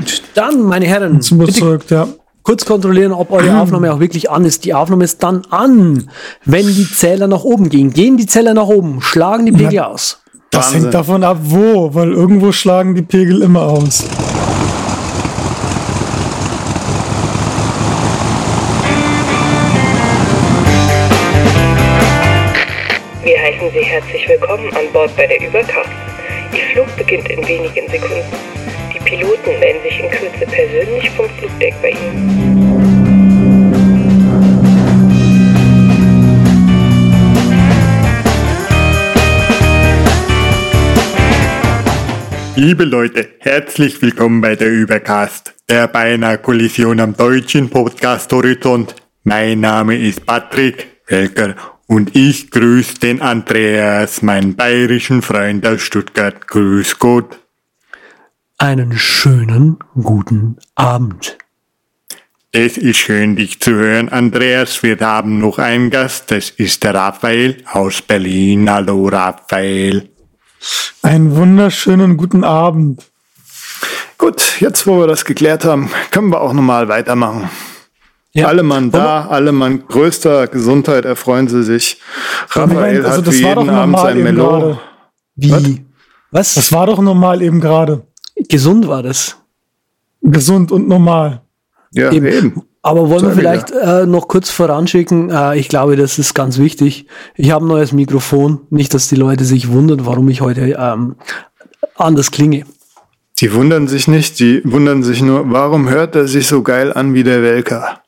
Gut, dann, meine Herren, Zum Zurück, ja. kurz kontrollieren, ob eure Aufnahme auch wirklich an ist. Die Aufnahme ist dann an, wenn die Zähler nach oben gehen. Gehen die Zähler nach oben, schlagen die Pegel aus. Das Wahnsinn. hängt davon ab, wo, weil irgendwo schlagen die Pegel immer aus. Wir heißen Sie herzlich willkommen an Bord bei der Übercast. Ihr Flug beginnt in wenigen Sekunden. Die Piloten melden sich in Kürze persönlich vom Flugdeck bei Ihnen. Liebe Leute, herzlich willkommen bei der Übercast, der beinahe Kollision am deutschen Podcast Horizont. Mein Name ist Patrick Welker und ich grüße den Andreas, meinen bayerischen Freund aus Stuttgart. Grüß Gott. Einen schönen guten Abend. Es ist schön, dich zu hören, Andreas. Wir haben noch einen Gast, das ist der Raphael aus Berlin. Hallo, Raphael. Einen wunderschönen guten Abend. Gut, jetzt wo wir das geklärt haben, können wir auch normal weitermachen. Ja. Alle Mann da, alle Mann größter Gesundheit erfreuen sie sich. Raphael also hat das wie war doch jeden Abend normal sein eben Melo. gerade. Wie? Was? Das war doch normal eben gerade. Gesund war das. Gesund und normal. Ja, Eben. eben. Aber wollen wir vielleicht äh, noch kurz voranschicken? Äh, ich glaube, das ist ganz wichtig. Ich habe ein neues Mikrofon. Nicht, dass die Leute sich wundern, warum ich heute ähm, anders klinge. Die wundern sich nicht, die wundern sich nur, warum hört er sich so geil an wie der Welker?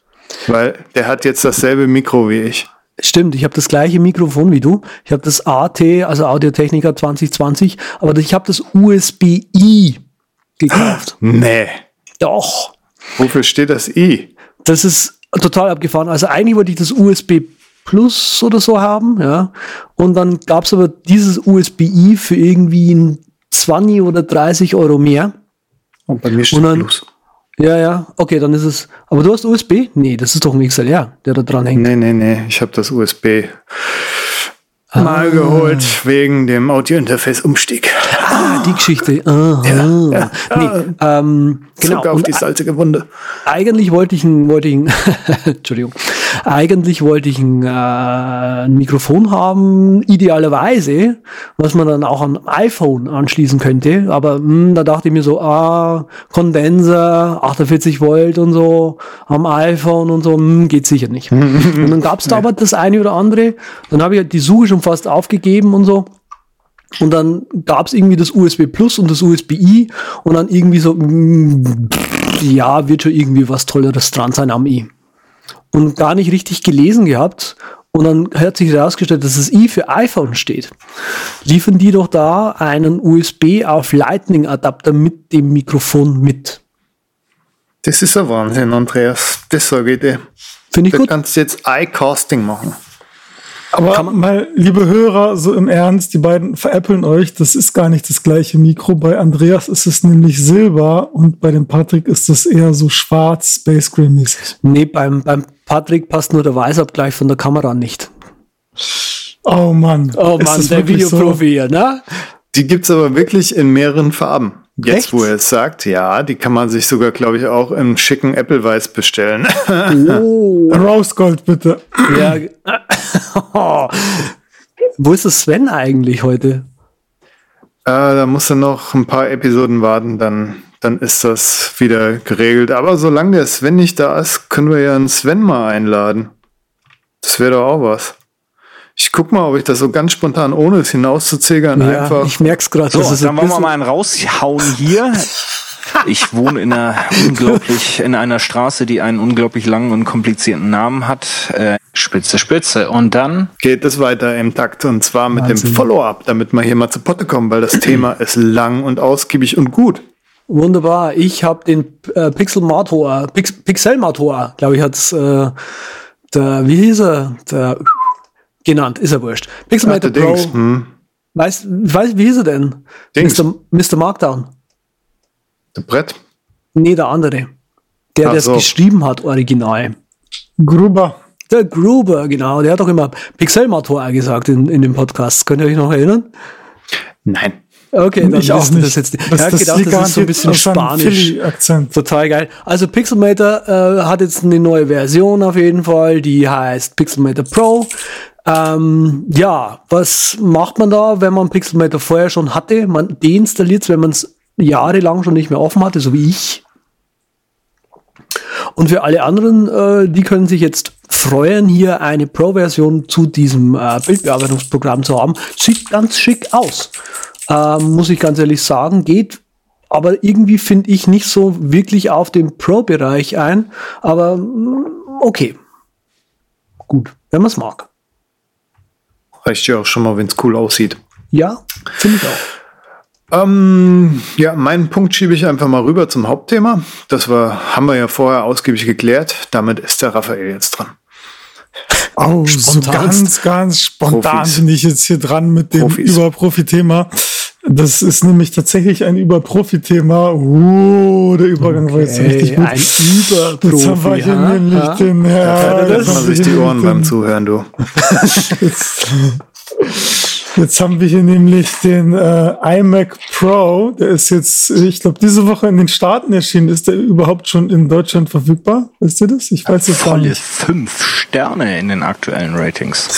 Weil der hat jetzt dasselbe Mikro wie ich. Stimmt, ich habe das gleiche Mikrofon wie du. Ich habe das AT, also Audiotechnica 2020, aber ich habe das USB-I gekauft. Nee. Doch. Wofür steht das I? Das ist total abgefahren. Also eigentlich wollte ich das USB Plus oder so haben, ja. Und dann gab es aber dieses USB-I für irgendwie ein 20 oder 30 Euro mehr. Und bei mir steht dann- Plus. Ja, ja, okay, dann ist es. Aber du hast USB? Nee, das ist doch ein XLR, der da dran hängt. Nee, nee, nee, ich habe das USB Ah. mal geholt wegen dem Audio-Interface-Umstieg. Ah, die Geschichte. Aha. Nee, ähm, genau. Auf Und die salzige Wunde. eigentlich wollte ich ein, wollte ich ein, Entschuldigung, eigentlich wollte ich ein, äh, ein Mikrofon haben, idealerweise, was man dann auch an iPhone anschließen könnte. Aber mh, da dachte ich mir so, ah, Kondenser, 48 Volt und so am iPhone und so, mh, geht sicher nicht. und dann gab es da aber das eine oder andere. Dann habe ich halt die Suche schon fast aufgegeben und so. Und dann gab es irgendwie das USB Plus und das USB-I und dann irgendwie so, mm, ja, wird schon irgendwie was Tolleres dran sein am I. Und gar nicht richtig gelesen gehabt. Und dann hat sich herausgestellt, dass das I für iPhone steht. Liefern die doch da einen USB auf Lightning Adapter mit dem Mikrofon mit. Das ist ein Wahnsinn, Andreas. Das sage ich dir. Finde ich Du gut. kannst jetzt Eye-Casting machen. Aber mal, liebe Hörer, so im Ernst, die beiden veräppeln euch. Das ist gar nicht das gleiche Mikro. Bei Andreas ist es nämlich Silber und bei dem Patrick ist es eher so schwarz, Space Gray mäßig. Nee, beim, beim Patrick passt nur der Weißabgleich von der Kamera nicht. Oh Mann. Oh Ist Mann, das der wirklich so? Videoprofi hier, ne? Die gibt's aber wirklich in mehreren Farben. Jetzt, Echt? wo er es sagt, ja, die kann man sich sogar, glaube ich, auch im schicken Apple-Weiß bestellen. Oh. Rose Gold, bitte. Ja. Wo ist das Sven eigentlich heute? äh, da musst du noch ein paar Episoden warten, dann, dann ist das wieder geregelt. Aber solange der Sven nicht da ist, können wir ja einen Sven mal einladen. Das wäre doch auch was. Ich guck mal, ob ich das so ganz spontan, ohne es hinauszuzögern, Ja, einfach. ich merk's gerade. So, dann ein wollen wir mal einen raushauen hier. Ich wohne in einer unglaublich, in einer Straße, die einen unglaublich langen und komplizierten Namen hat. Äh, Spitze, Spitze. Und dann geht es weiter im Takt und zwar mit Wahnsinn. dem Follow-up, damit wir hier mal zu Potte kommen, weil das Thema ist lang und ausgiebig und gut. Wunderbar. Ich habe den äh, Pixel Motor, Pix, Pixel Motor, glaube ich, hat's äh, der, wie hieß er? Der genannt, ist er wurscht. Pixel Ach, Pro. Dings, hm. Weißt, weiß, wie hieß er denn? Dings. Mr. Mr. Markdown. Der Brett. Nee, der andere. Der, der es so. geschrieben hat, original. Gruber. Der Gruber, genau. Der hat doch immer Pixel Motor gesagt in, in dem Podcast. Könnt ihr euch noch erinnern? Nein. Okay, dann ich auch nicht. das jetzt nicht. Das- ich hab das gedacht, das ist so ein bisschen Spanisch. Philly-Akzent. Total geil. Also Pixelmator äh, hat jetzt eine neue Version auf jeden Fall, die heißt Pixelmator Pro. Ähm, ja, was macht man da, wenn man Pixelmator vorher schon hatte? Man deinstalliert es, wenn man es jahrelang schon nicht mehr offen hatte, so wie ich. Und für alle anderen, äh, die können sich jetzt freuen, hier eine Pro-Version zu diesem äh, Bildbearbeitungsprogramm zu haben. Sieht ganz schick aus, ähm, muss ich ganz ehrlich sagen. Geht aber irgendwie finde ich nicht so wirklich auf den Pro-Bereich ein. Aber mm, okay. Gut, wenn man es mag. Reicht ja auch schon mal, wenn es cool aussieht. Ja, finde ich auch. Ähm, ja, meinen Punkt schiebe ich einfach mal rüber zum Hauptthema. Das war, haben wir ja vorher ausgiebig geklärt. Damit ist der Raphael jetzt dran. Oh, so Spontanst. ganz, ganz spontan Profis. bin ich jetzt hier dran mit dem Profis. Überprofi-Thema. Das ist nämlich tatsächlich ein Überprofi-Thema. Uh, der Übergang war jetzt richtig gut. ein Jetzt haben wir Überprofi. hier ha? nämlich Ha? den Da Herr. lässt man sich die Ohren beim Zuhören, du. Jetzt, jetzt haben wir hier nämlich den äh, iMac Pro. Der ist jetzt, ich glaube, diese Woche in den Staaten erschienen. Ist der überhaupt schon in Deutschland verfügbar? Wisst ihr das? Ich weiß es gar Volle nicht. fünf Sterne in den aktuellen Ratings.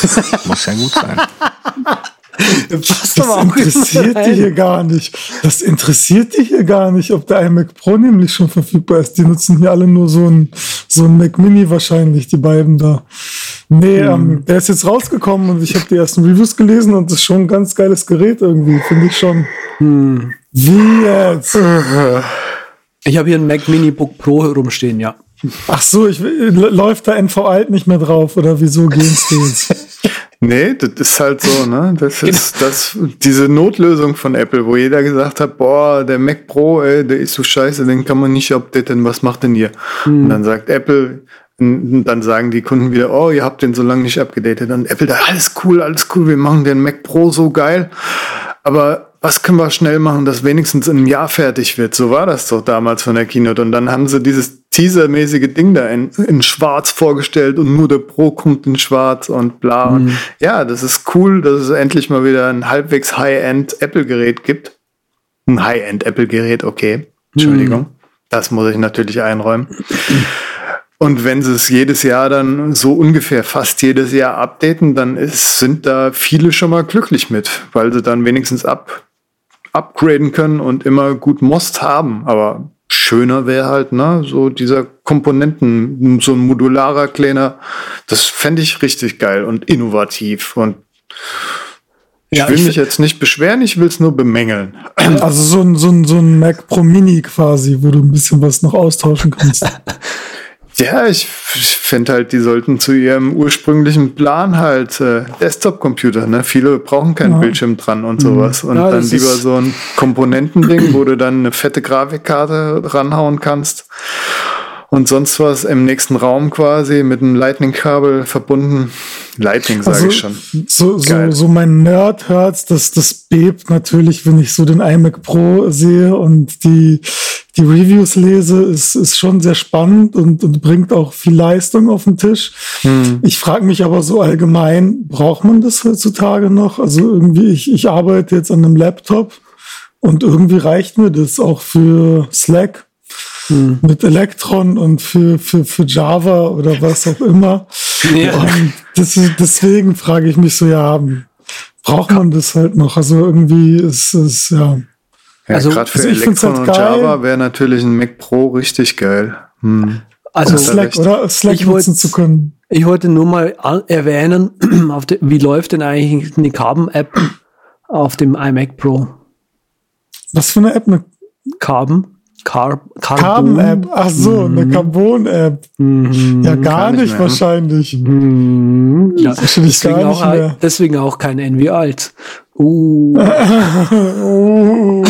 Muss ja gut sein. Das interessiert die rein. hier gar nicht. Das interessiert die hier gar nicht, ob der iMac Pro nämlich schon verfügbar ist. Die nutzen hier alle nur so ein, so ein Mac Mini wahrscheinlich, die beiden da. Nee, ähm, der ist jetzt rausgekommen und ich habe die ersten Reviews gelesen und das ist schon ein ganz geiles Gerät irgendwie, finde ich schon. Wie jetzt? Ich habe hier ein Mac Mini Book Pro rumstehen, ja. Ach so, ich, läuft da NV Alt nicht mehr drauf oder wieso gehen's die jetzt? Nee, das ist halt so, ne? Das ist das, diese Notlösung von Apple, wo jeder gesagt hat, boah, der Mac Pro, ey, der ist so scheiße, den kann man nicht updaten, was macht denn ihr? Und dann sagt Apple, dann sagen die Kunden wieder, oh, ihr habt den so lange nicht abgedatet. Und Apple da, alles cool, alles cool, wir machen den Mac Pro so geil. Aber was können wir schnell machen, dass wenigstens in einem Jahr fertig wird? So war das doch damals von der Keynote. Und dann haben sie dieses Teaser-mäßige Ding da in, in schwarz vorgestellt und nur der Pro kommt in schwarz und bla. Und ja, das ist cool, dass es endlich mal wieder ein halbwegs High-End Apple-Gerät gibt. Ein High-End Apple-Gerät, okay. Entschuldigung. Das muss ich natürlich einräumen. Und wenn sie es jedes Jahr dann so ungefähr fast jedes Jahr updaten, dann ist, sind da viele schon mal glücklich mit, weil sie dann wenigstens ab, upgraden können und immer gut Most haben. Aber schöner wäre halt, ne, so dieser Komponenten, so ein modularer kleiner, das fände ich richtig geil und innovativ. Und ich Ja, will ich mich jetzt nicht beschweren, ich will es nur bemängeln. Also so ein, so ein, so ein Mac Pro Mini quasi, wo du ein bisschen was noch austauschen kannst. Ja, ich finde halt, die sollten zu ihrem ursprünglichen Plan halt äh, Desktop-Computer, ne? Viele brauchen keinen Ja. Bildschirm dran und sowas. Und Ja, dann lieber so ein Komponentending, wo du dann eine fette Grafikkarte ranhauen kannst. Und sonst was im nächsten Raum quasi mit einem Lightning-Kabel verbunden. Lightning sage Also ich schon. so, so, so mein Nerd-Herz, das, das bebt natürlich, wenn ich so den iMac Pro sehe und die, die Reviews lese, ist, ist schon sehr spannend und, und bringt auch viel Leistung auf den Tisch. Hm. Ich frage mich aber so allgemein, braucht man das heutzutage noch? Also irgendwie, ich, ich arbeite jetzt an einem Laptop und irgendwie reicht mir das auch für Slack mit Electron und für, für, für Java oder was auch immer. Ja. Und das, deswegen frage ich mich so, ja, braucht man das halt noch? Also irgendwie ist es, ja. Ja, Also- gerade für also Electron halt und geil. Java wäre natürlich ein Mac Pro richtig geil. Hm. Also Slack, oder? Slack Ich wollt- nutzen zu können. ich wollte nur mal erwähnen, auf de, wie läuft denn eigentlich eine Carbon-App auf dem iMac Pro? Was für eine App? Eine Carbon? Car Carbon-App. Ach so, eine Carbon-App. Mhm. Ja, gar nicht nicht, wahrscheinlich. Mhm. Ja, Wahrscheinlich deswegen, gar auch, nicht mehr. deswegen auch kein Envy alt. Uh. Oh.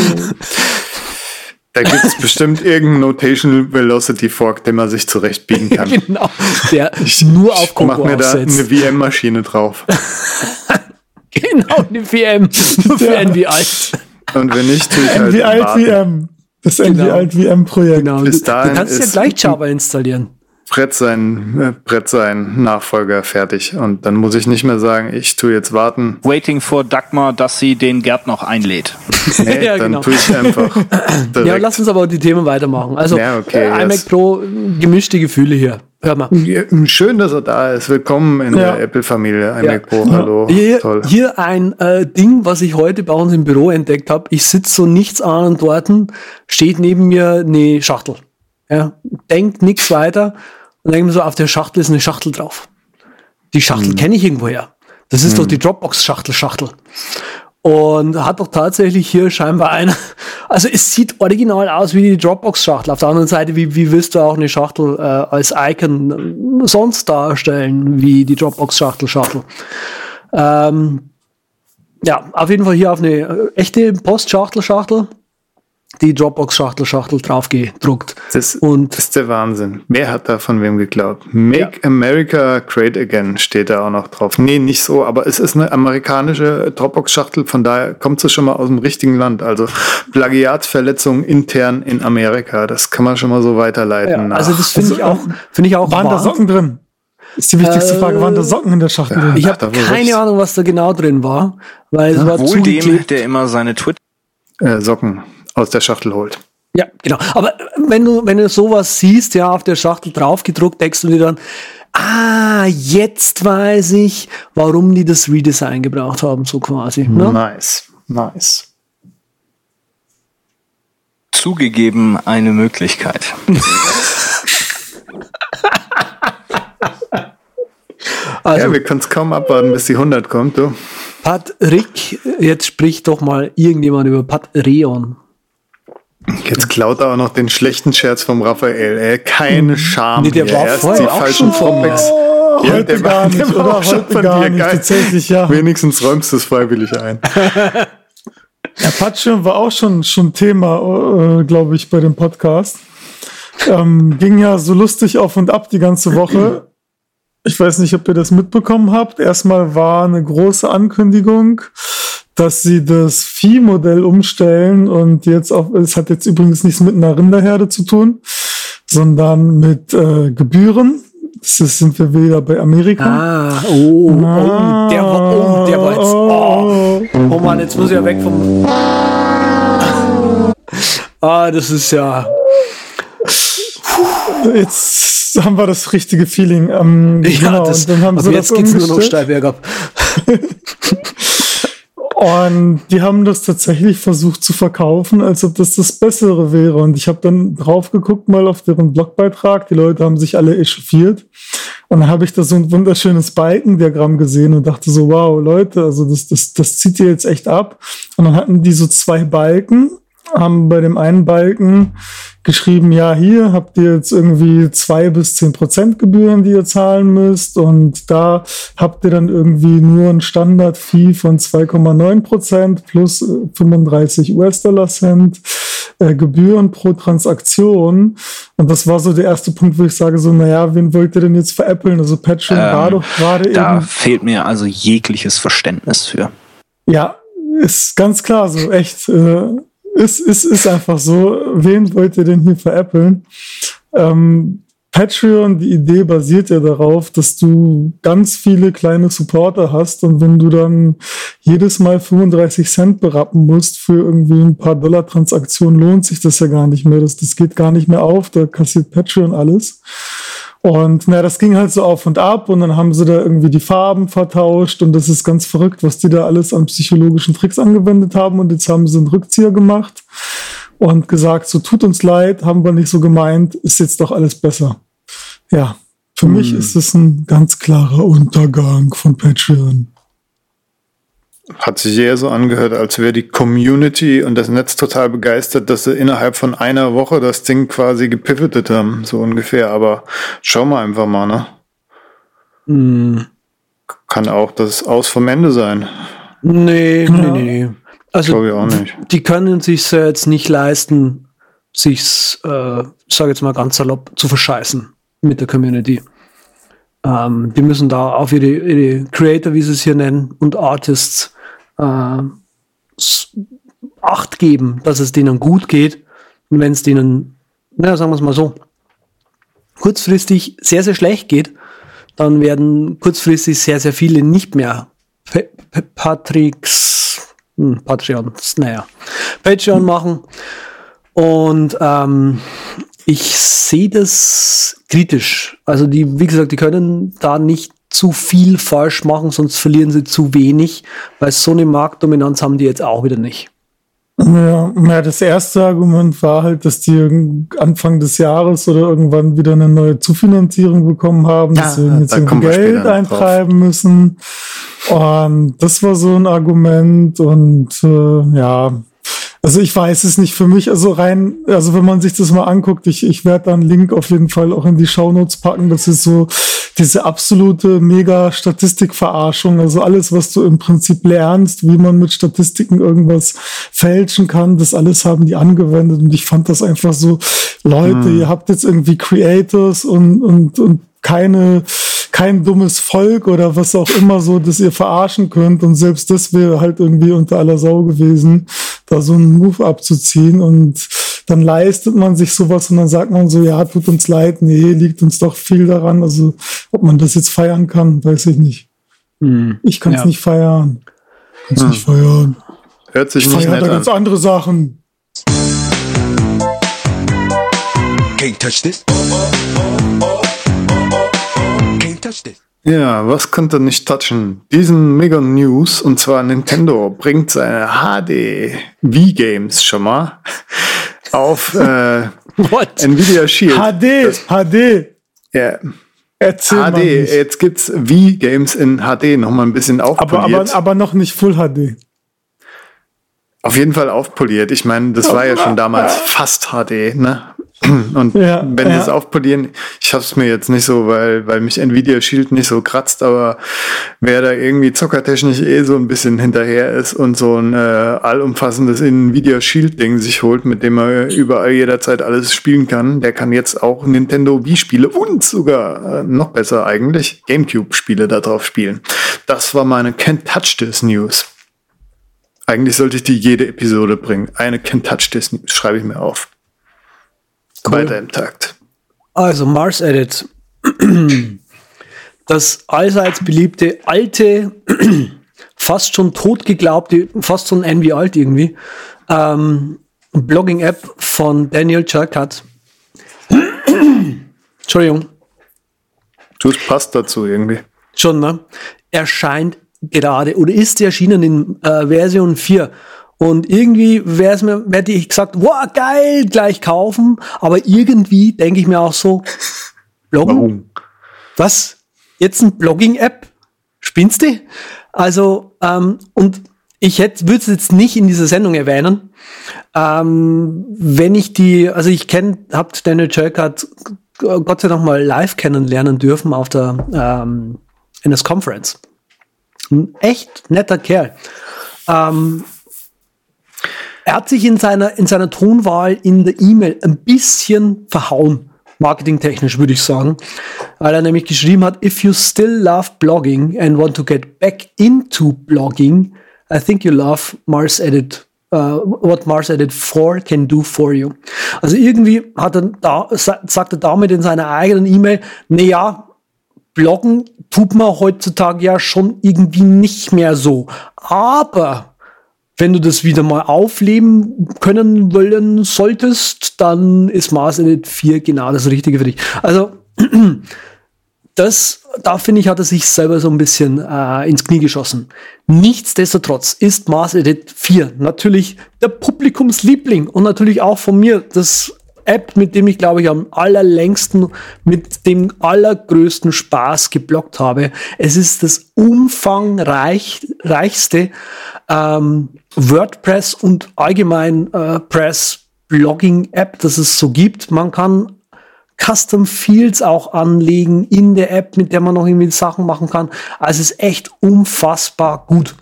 Da gibt es bestimmt irgendeinen Notational Velocity Fork, den man sich zurechtbiegen kann. genau. Der nur auf Ich mach Coco mir da aufsetzt. eine VM-Maschine drauf. Genau, eine VM. Nur für Ja. Envy alt. Und wenn nicht, tue ich halt NV Alt. VM. Das Genau. Alt VM Projekt. Genau. Bis Du, du kannst ja gleich Java installieren. Brett sein, äh, Brett sein Nachfolger fertig. Und dann muss ich nicht mehr sagen, ich tue jetzt warten. Waiting for Dagmar, dass sie den Gerd noch einlädt. Nee, Ja, dann genau. tue ich einfach. Direkt. Ja, lass uns aber die Themen weitermachen. Also, Ja, okay, äh, iMac yes. Pro, gemischte Gefühle hier. Hör mal. Ja, Schön, dass er da ist. Willkommen in Ja. der Apple-Familie. iMac Pro, hallo. Hier, Toll. hier ein äh, Ding, was ich heute bei uns im Büro entdeckt habe. Ich sitze so nichts ahnend dort, steht neben mir eine Schachtel. Ja, denkt nichts weiter und denke mir so, auf der Schachtel ist eine Schachtel drauf. Die Schachtel Hm. kenne ich irgendwoher. Das ist doch die Dropbox-Schachtel-Schachtel. Und hat doch tatsächlich hier scheinbar einer. Also es sieht original aus wie die Dropbox-Schachtel. Auf der anderen Seite, wie, wie willst du auch eine Schachtel äh, als Icon sonst darstellen, wie die Dropbox-Schachtel-Schachtel? Ähm, ja, auf jeden Fall hier auf eine äh, echte Post-Schachtel-Schachtel, die Dropbox-Schachtel-Schachtel drauf gedruckt. Das Und ist der Wahnsinn. Wer hat da von wem geglaubt? Make America Great Again steht da auch noch drauf. Nee, nicht so, aber es ist eine amerikanische Dropbox-Schachtel, von daher kommt sie schon mal aus dem richtigen Land. Also Plagiatsverletzung intern in Amerika, das kann man schon mal so weiterleiten. ja, also das finde ich auch, finde ich auch Waren da. Socken drin? Ist die wichtigste Äh, Frage. Waren da Socken in der Schachtel drin? Ich habe keine. Ahnung, was da genau drin war, weil es war Wohl dem, der immer seine Twitter äh, Socken aus der Schachtel holt. Ja, genau. Aber wenn du, wenn du sowas siehst, ja, auf der Schachtel draufgedruckt, denkst du dir dann, ah, jetzt weiß ich, warum die das Redesign gebraucht haben, so quasi. Ne? Nice, nice. zugegeben eine Möglichkeit. Also, ja, wir können es kaum abwarten, bis die 100 kommt, du. Patrick, jetzt spricht doch mal irgendjemand über Patreon. Jetzt klaut er auch noch den schlechten Scherz vom Raphael. Ey, keine Scham. Nee, der hier. war Erst die falschen. Oh, Ja, heute der war- gar der nicht, war oder? auch schon Heute gar dir, nicht. geil. Tatsächlich, ja. Wenigstens räumst du es freiwillig ein. Patreon war auch schon, schon Thema, äh, glaube ich, bei dem Podcast. Ähm, ging ja so lustig auf und ab die ganze Woche. Ich weiß nicht, ob ihr das mitbekommen habt. Erstmal war eine große Ankündigung, dass sie das Viehmodell umstellen und jetzt auch, es hat jetzt übrigens nichts mit einer Rinderherde zu tun, sondern mit äh, Gebühren. Das ist, sind wir wieder bei Amerika. Ah, oh, oh, der war, oh, der war jetzt, oh, oh Mann, jetzt muss ich ja weg vom, ah, das ist ja, Jetzt haben wir das richtige Feeling. Ähm, ja, genau, das, und dann haben ab sie jetzt das geht's nur noch steil bergab. Und die haben das tatsächlich versucht zu verkaufen, als ob das das Bessere wäre. Und ich habe dann drauf geguckt mal auf deren Blogbeitrag. Die Leute haben sich alle echauffiert. Und dann habe ich da so ein wunderschönes Balkendiagramm gesehen und dachte so, wow, Leute, also das, das, das zieht ihr jetzt echt ab. Und dann hatten die so zwei Balken, haben bei dem einen Balken geschrieben, ja, hier habt ihr jetzt irgendwie zwei bis zehn Prozent Gebühren, die ihr zahlen müsst. Und da habt ihr dann irgendwie nur ein Standard-Fee von 2,9 Prozent plus äh, 35 US-Dollar Cent äh, Gebühren pro Transaktion. Und das war so der erste Punkt, wo ich sage so, naja, wen wollt ihr denn jetzt veräppeln? Also Patreon war doch gerade Da eben, fehlt mir also jegliches Verständnis für. ja, ist ganz klar so, echt, äh, ist, ist, ist einfach so. Wen wollt ihr denn hier veräppeln? Ähm, Patreon, die Idee basiert ja darauf, dass du ganz viele kleine Supporter hast und wenn du dann jedes Mal 35 Cent berappen musst für irgendwie ein paar Dollar Transaktionen, lohnt sich das ja gar nicht mehr. Das, das geht gar nicht mehr auf, da kassiert Patreon alles. Und na, das ging halt so auf und ab und dann haben sie da irgendwie die Farben vertauscht und das ist ganz verrückt, was die da alles an psychologischen Tricks angewendet haben und jetzt haben sie einen Rückzieher gemacht und gesagt, so tut uns leid, haben wir nicht so gemeint, ist jetzt doch alles besser. Ja, für mich ist es ein ganz klarer Untergang von Patreon. Hat sich eher so angehört, als wäre die Community und das Netz total begeistert, dass sie innerhalb von einer Woche das Ding quasi gepivotet haben, so ungefähr. Aber schauen wir einfach mal, ne? Hm, Kann auch das Aus vom Ende sein. nee, nee, nee, nee. Also, Glaube ich auch nicht. die können sich jetzt nicht leisten, sich's, äh, sage jetzt mal ganz salopp, zu verscheißen mit der Community. Ähm, die müssen da auf ihre, ihre Creator, wie sie es hier nennen, und Artists äh, Acht geben, dass es denen gut geht. Und wenn es denen, naja, sagen wir es mal so, kurzfristig sehr, sehr schlecht geht, dann werden kurzfristig sehr, sehr viele nicht mehr Patricks, hm, Patreons, naja, Patreon machen. Und ähm, ich sehe das kritisch. Also die, wie gesagt, die können da nicht zu viel falsch machen, sonst verlieren sie zu wenig, weil so eine Marktdominanz haben die jetzt auch wieder nicht. Ja, ja, das erste Argument war halt, dass die Anfang des Jahres oder irgendwann wieder eine neue Zufinanzierung bekommen haben, dass sie jetzt irgendwie Geld eintreiben drauf. müssen. Und das war so ein Argument und äh, ja, also ich weiß es nicht für mich, also rein, also wenn man sich das mal anguckt, ich, ich werde da einen Link auf jeden Fall auch in die Shownotes packen, das ist so diese absolute mega Statistikverarschung, also alles, was du im Prinzip lernst, wie man mit Statistiken irgendwas fälschen kann, das alles haben die angewendet. Und ich fand das einfach so, Leute, hm. ihr habt jetzt irgendwie Creators und, und, und keine kein dummes Volk oder was auch immer so, dass ihr verarschen könnt. Und selbst das wäre halt irgendwie unter aller Sau gewesen, da so einen Move abzuziehen. Und dann leistet man sich sowas und dann sagt man so, ja, tut uns leid, nee, liegt uns doch viel daran. Also ob man das jetzt feiern kann, weiß ich nicht. Hm. Ich kann es ja. nicht feiern. Kann's hm. nicht feiern. Hört sich ich nicht nett da ganz andere Sachen. Can't touch this. Ja, was könnte nicht touchen? Diesen Mega News, und zwar Nintendo bringt seine HD V-Games schon mal auf äh, Nvidia Shield. HD, das, HD. Ja. Erzähl HD, jetzt gibt's V-Games in HD nochmal ein bisschen aufpoliert. Aber, aber, aber noch nicht Full HD. Auf jeden Fall aufpoliert. Ich meine, das war ja schon damals fast HD, ne? Und ja, wenn ja. aufpolieren, ich habe es mir jetzt nicht so, weil, weil mich Nvidia Shield nicht so kratzt, aber wer da irgendwie zockertechnisch eh so ein bisschen hinterher ist und so ein äh, allumfassendes Nvidia Shield Ding sich holt, mit dem er überall jederzeit alles spielen kann, der kann jetzt auch Nintendo Wii Spiele und sogar äh, noch besser eigentlich Gamecube Spiele darauf spielen. Das war meine Can't Touch This News. Eigentlich sollte ich die jede Episode bringen. Eine Can't Touch This News schreibe ich mir auf. Cool. Weiter im Takt. Also Mars Edit. Das allseits beliebte alte, fast schon tot geglaubte, fast ein Envy alt irgendwie, ähm, Blogging-App von Daniel Churkat. Entschuldigung. Das passt dazu irgendwie. Schon, ne? Erscheint gerade oder ist erschienen in äh, Version 4. Und irgendwie wäre es mir, hätte ich gesagt, wow, geil, gleich kaufen. Aber irgendwie denke ich mir auch so, Bloggen? Warum? Was? Jetzt ein Blogging-App? Spinnst du? Also, ähm, und ich hätte, würde es jetzt nicht in dieser Sendung erwähnen. Ähm, wenn ich die, also ich kenne, habt Daniel Churkart Gott sei Dank mal live kennenlernen dürfen auf der ähm, NS Conference. Ein echt netter Kerl. Ähm, er hat sich in seiner, in seiner Tonwahl in der E-Mail ein bisschen verhauen, marketingtechnisch würde ich sagen, weil er nämlich geschrieben hat, if you still love blogging and want to get back into blogging, I think you love Mars Edit Uh, what Mars Edit 4 can do for you. Also irgendwie hat er da, sagt er damit in seiner eigenen E-Mail, naja, bloggen tut man heutzutage ja schon irgendwie nicht mehr so. Aber wenn du das wieder mal aufleben können wollen solltest, dann ist Mars Edit 4 genau das Richtige für dich. Also, das, da finde ich, hat er sich selber so ein bisschen äh, ins Knie geschossen. Nichtsdestotrotz ist Mars Edit 4 natürlich der Publikumsliebling und natürlich auch von mir das App, mit dem ich, glaube ich, am allerlängsten, mit dem allergrößten Spaß geblockt habe. Es ist das umfangreichste ähm, WordPress und allgemein äh, Press Blogging App, das es so gibt. Man kann Custom Fields auch anlegen in der App, mit der man noch irgendwie Sachen machen kann. Also es ist echt unfassbar gut.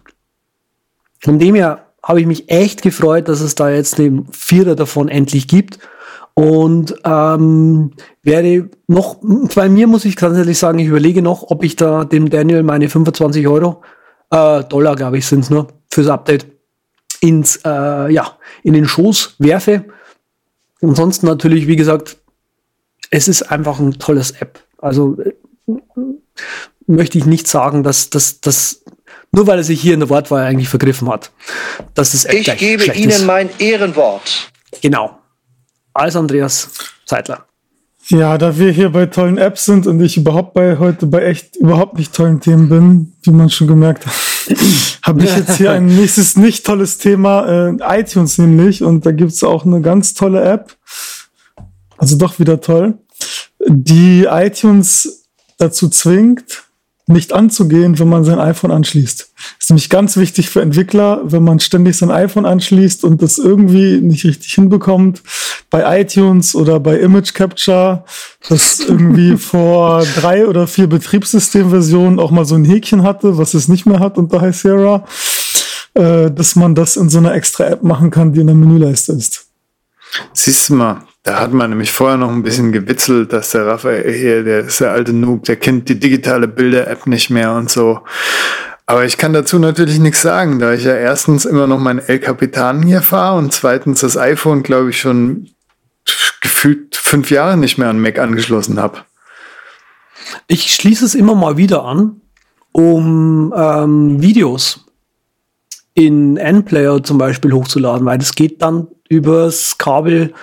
Von dem her habe ich mich echt gefreut, dass es da jetzt den Vierer davon endlich gibt. Und ähm, werde noch, bei mir muss ich ganz ehrlich sagen, ich überlege noch, ob ich da dem Daniel meine 25 Euro, äh, Dollar, glaube ich, sind's nur, fürs Update ins, äh, ja, in den Schoß werfe. Ansonsten natürlich, wie gesagt, es ist einfach ein tolles App. Also äh, möchte ich nicht sagen, dass das nur weil er sich hier in der Wortwahl eigentlich vergriffen hat. Dass das App ich gebe Ihnen ist. mein Ehrenwort. Genau. Als Andreas Zeitler. Ja, da wir hier bei tollen Apps sind und ich überhaupt bei heute bei echt überhaupt nicht tollen Themen bin, wie man schon gemerkt hat, habe ich jetzt hier ein nächstes nicht tolles Thema, äh, iTunes nämlich, und da gibt's auch eine ganz tolle App, also doch wieder toll, die iTunes dazu zwingt, nicht anzugehen, wenn man sein iPhone anschließt. Das ist nämlich ganz wichtig für Entwickler, wenn man ständig sein iPhone anschließt und das irgendwie nicht richtig hinbekommt. Bei iTunes oder bei Image Capture, das irgendwie vor drei oder vier Betriebssystemversionen auch mal so ein Häkchen hatte, was es nicht mehr hat unter High Sierra, äh, dass man das in so einer extra App machen kann, die in der Menüleiste ist. Siehst du mal, da hat man nämlich vorher noch ein bisschen gewitzelt, dass der Raphael hier, der ist der alte Noob, der kennt die digitale Bilder-App nicht mehr und so. Aber ich kann dazu natürlich nichts sagen, da ich ja erstens immer noch meinen El Capitan hier fahre und zweitens das iPhone, glaube ich, schon gefühlt fünf Jahre nicht mehr an Mac angeschlossen habe. Ich schließe es immer mal wieder an, um ähm, Videos in N-Player zum Beispiel hochzuladen, weil das geht dann übers Kabel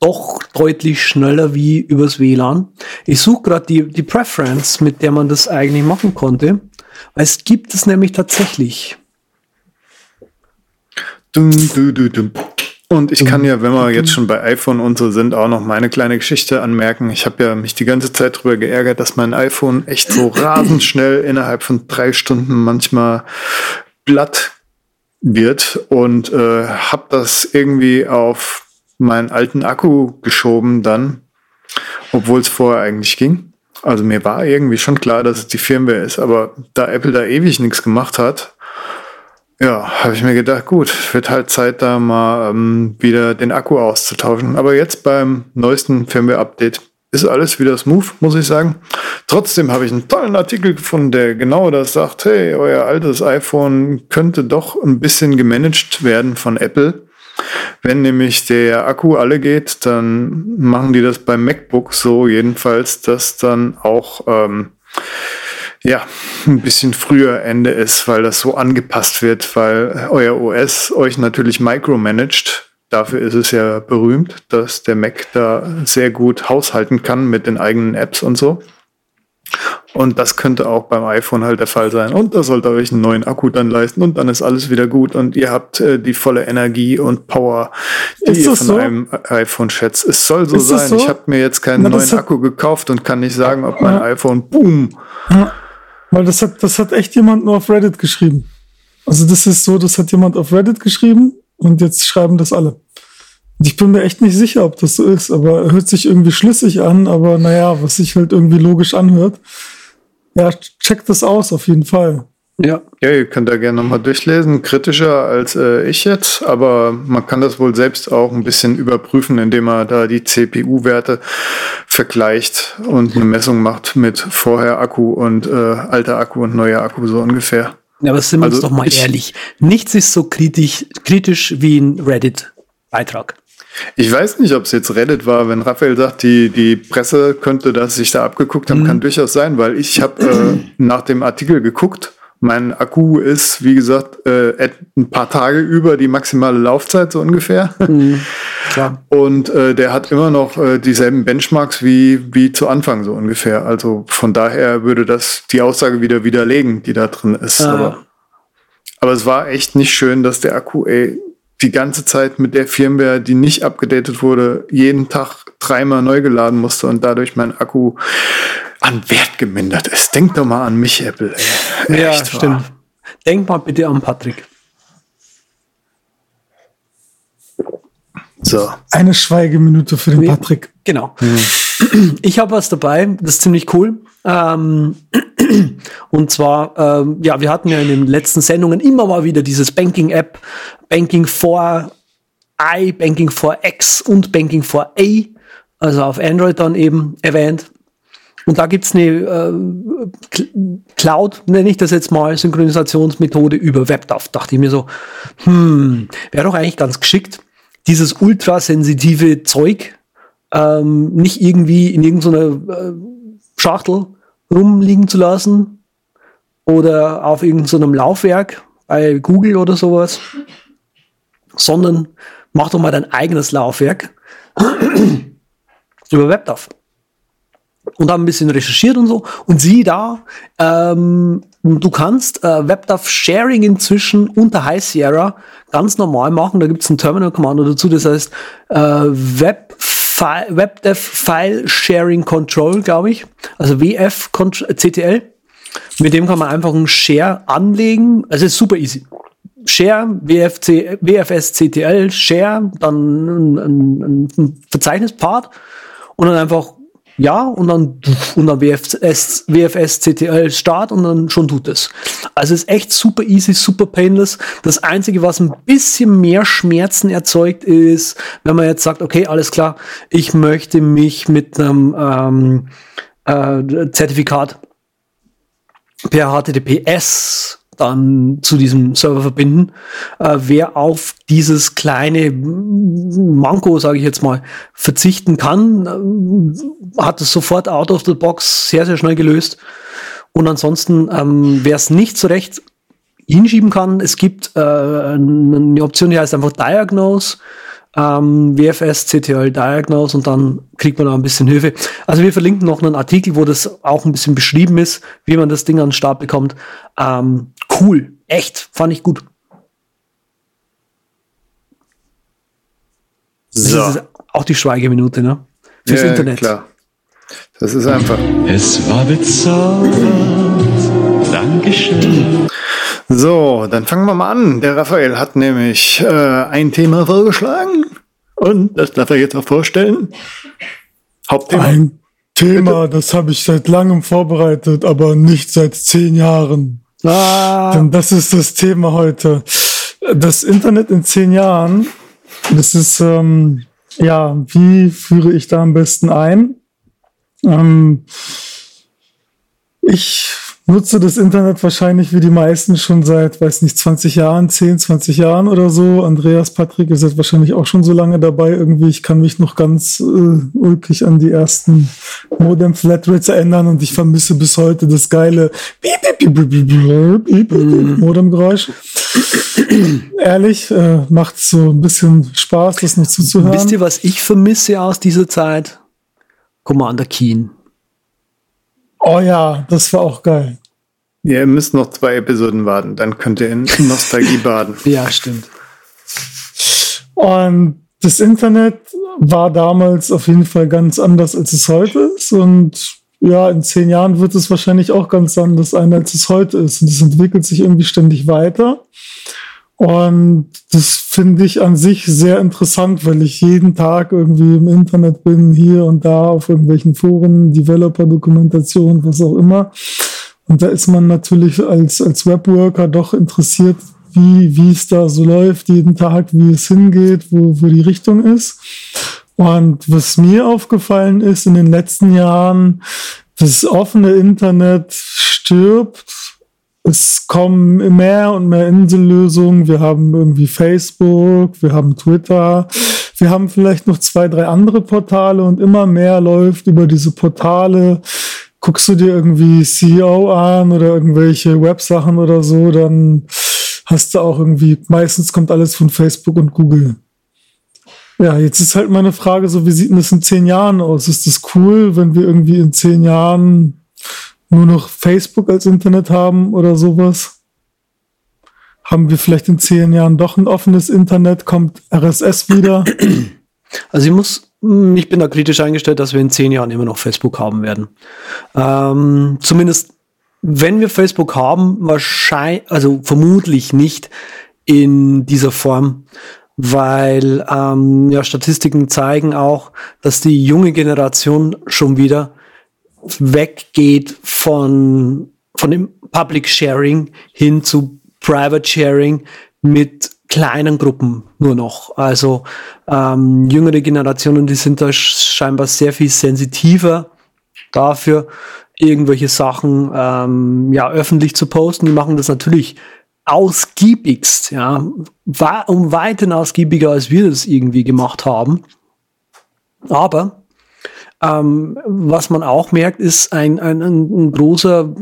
doch deutlich schneller wie übers WLAN. Ich suche gerade die, die Preference, mit der man das eigentlich machen konnte, weil es gibt es nämlich tatsächlich. Und ich kann ja, wenn wir jetzt schon bei iPhone und so sind, auch noch meine kleine Geschichte anmerken. Ich habe ja mich die ganze Zeit darüber geärgert, dass mein iPhone echt so rasend schnell innerhalb von drei Stunden manchmal blatt wird und äh, habe das irgendwie auf meinen alten Akku geschoben dann, obwohl es vorher eigentlich ging. Also mir war irgendwie schon klar, dass es die Firmware ist, aber da Apple da ewig nichts gemacht hat, ja, habe ich mir gedacht, gut, wird halt Zeit, da mal ähm, wieder den Akku auszutauschen. Aber jetzt beim neuesten Firmware-Update ist alles wieder smooth, muss ich sagen. Trotzdem habe ich einen tollen Artikel gefunden, der genau das sagt, hey, euer altes iPhone könnte doch ein bisschen gemanagt werden von Apple. Wenn nämlich der Akku alle geht, dann machen die das beim MacBook so jedenfalls, dass dann auch ähm, ja ein bisschen früher Ende ist, weil das so angepasst wird, weil euer OS euch natürlich micromanagt. Dafür ist es ja berühmt, dass der Mac da sehr gut haushalten kann mit den eigenen Apps und so. Und das könnte auch beim iPhone halt der Fall sein. Und da sollte euch einen neuen Akku dann leisten und dann ist alles wieder gut und ihr habt äh, die volle Energie und Power, die ist ihr von so? einem iPhone schätzt. Es soll so ist sein. So? Ich habe mir jetzt keinen Na, neuen Akku gekauft und kann nicht sagen, ob mein ja. iPhone boom. Ja. Weil das hat, das hat echt jemand nur auf Reddit geschrieben. Also das ist so, das hat jemand auf Reddit geschrieben und jetzt schreiben das alle. Ich bin mir echt nicht sicher, ob das so ist, aber hört sich irgendwie schlüssig an, aber naja, was sich halt irgendwie logisch anhört. Ja, checkt das aus, auf jeden Fall. Ja. Ja, ihr könnt da gerne nochmal durchlesen. Kritischer als äh, ich jetzt, aber man kann das wohl selbst auch ein bisschen überprüfen, indem man da die CPU-Werte vergleicht und eine Messung macht mit vorher Akku und äh, alter Akku und neuer Akku so ungefähr. Ja, aber sind wir also uns doch mal ehrlich. Nichts ist so kritisch, kritisch wie ein Reddit-Beitrag. Ich weiß nicht, ob es jetzt Reddit war, wenn Raphael sagt, die, die Presse könnte das sich da abgeguckt haben, mhm. kann durchaus sein, weil ich habe äh, nach dem Artikel geguckt. Mein Akku ist, wie gesagt, äh, ein paar Tage über die maximale Laufzeit, so ungefähr. Mhm. Klar. Und äh, der hat immer noch äh, dieselben Benchmarks wie, wie zu Anfang, so ungefähr. Also von daher würde das die Aussage wieder widerlegen, die da drin ist. Ah. Aber, aber es war echt nicht schön, dass der Akku, ey, die ganze Zeit mit der Firmware, die nicht abgedatet wurde, jeden Tag dreimal neu geladen musste und dadurch mein Akku an Wert gemindert ist. Denk doch mal an mich, Apple. Ey. Ja, Echt stimmt. Wahr. Denk mal bitte an Patrick. So. Eine Schweigeminute für den nee, Patrick. Genau. Mhm. Ich habe was dabei, das ist ziemlich cool. Ähm, und zwar, ähm, ja, wir hatten ja in den letzten Sendungen immer mal wieder dieses Banking-App, Banking for I, Banking for X und Banking for A, also auf Android dann eben erwähnt. Und da gibt's eine äh, Cloud, nenne ich das jetzt mal, Synchronisationsmethode über WebDAV. Dachte ich mir so, hm, wäre doch eigentlich ganz geschickt, dieses ultrasensitive Zeug ähm, nicht irgendwie in irgendeiner äh, Schachtel rumliegen zu lassen oder auf irgendeinem Laufwerk bei Google oder sowas, sondern mach doch mal dein eigenes Laufwerk über WebDAV. Und habe ein bisschen recherchiert und so. Und sieh da, ähm, du kannst äh, WebDAV Sharing inzwischen unter High Sierra ganz normal machen. Da gibt es ein Terminal-Kommando dazu, das heißt äh, Web WebDev File Sharing Control, glaube ich. Also WF CTL. Mit dem kann man einfach einen Share anlegen. Also ist super easy. Share, WFC, WFS CTL, Share, dann ein, ein, ein Verzeichnispart und dann einfach ja und dann und dann WFS, WFS CTL Start und dann schon tut es. Also ist echt super easy, super painless. Das einzige, was ein bisschen mehr Schmerzen erzeugt, ist, wenn man jetzt sagt, okay, alles klar, ich möchte mich mit einem ähm, äh, Zertifikat per HTTPS dann zu diesem Server verbinden. Äh, wer auf dieses kleine Manko, sage ich jetzt mal, verzichten kann, äh, hat es sofort out of the box sehr, sehr schnell gelöst. Und ansonsten, ähm, wer es nicht so recht hinschieben kann, es gibt äh, eine Option, die heißt einfach Diagnose ähm, WFS CTL Diagnose und dann kriegt man da ein bisschen Hilfe. Also wir verlinken noch einen Artikel, wo das auch ein bisschen beschrieben ist, wie man das Ding an den Start bekommt. Ähm, cool, echt, fand ich gut. So. Das ist auch die Schweigeminute, ne? Fürs ja, Internet. Klar. Das ist einfach. Es war bezaubernd. Dankeschön. So, dann fangen wir mal an. Der Raphael hat nämlich äh, ein Thema vorgeschlagen. Und das darf er jetzt auch vorstellen. Hauptthema. Ein Thema, Bitte? das habe ich seit langem vorbereitet, aber nicht seit zehn Jahren. Ah. Denn das ist das Thema heute. Das Internet in zehn Jahren, das ist, ähm, ja, wie führe ich da am besten ein? Ähm, ich nutze das Internet wahrscheinlich wie die meisten schon seit, weiß nicht, 20 Jahren, 10, 20 Jahren oder so. Andreas, Patrick, ihr seid wahrscheinlich auch schon so lange dabei. Irgendwie, ich kann mich noch ganz äh, ulkig an die ersten Modem Flatrates erinnern und ich vermisse bis heute das geile Modemgeräusch. Ehrlich, äh, macht so ein bisschen Spaß, das noch zuzuhören. Wisst ihr, was ich vermisse aus dieser Zeit? Commander Keen. Oh ja, das war auch geil. Ja, ihr müsst noch zwei Episoden warten, dann könnt ihr in Nostalgie baden. Ja, stimmt. Und das Internet war damals auf jeden Fall ganz anders, als es heute ist. Und ja, in zehn Jahren wird es wahrscheinlich auch ganz anders sein, als es heute ist. Und es entwickelt sich irgendwie ständig weiter. Und das finde ich an sich sehr interessant, weil ich jeden Tag irgendwie im Internet bin, hier und da auf irgendwelchen Foren, Developer-Dokumentation, was auch immer. Und da ist man natürlich als, als Webworker doch interessiert, wie, wie es da so läuft, jeden Tag, wie es hingeht, wo, wo die Richtung ist. Und was mir aufgefallen ist in den letzten Jahren, das offene Internet stirbt es kommen mehr und mehr Insellösungen. Wir haben irgendwie Facebook, wir haben Twitter, wir haben vielleicht noch zwei, drei andere Portale und immer mehr läuft über diese Portale. Guckst du dir irgendwie CEO an oder irgendwelche Websachen oder so, dann hast du auch irgendwie, meistens kommt alles von Facebook und Google. Ja, jetzt ist halt meine Frage so, wie sieht denn das in zehn Jahren aus? Ist das cool, wenn wir irgendwie in zehn Jahren nur noch Facebook als Internet haben oder sowas? Haben wir vielleicht in zehn Jahren doch ein offenes Internet? Kommt RSS wieder? Also ich muss, hm, ich bin da kritisch eingestellt, dass wir in zehn Jahren immer noch Facebook haben werden. Ähm, zumindest, wenn wir Facebook haben, wahrscheinlich, also vermutlich nicht in dieser Form, weil ähm, ja Statistiken zeigen auch, dass die junge Generation schon wieder weggeht von, von dem Public Sharing hin zu Private Sharing mit kleinen Gruppen nur noch. Also ähm, jüngere Generationen, die sind da scheinbar sehr viel sensitiver dafür, irgendwelche Sachen ähm, ja öffentlich zu posten. Die machen das natürlich ausgiebigst, ja, um weiten ausgiebiger, als wir das irgendwie gemacht haben. Aber ähm, was man auch merkt, ist ein, ein, ein großer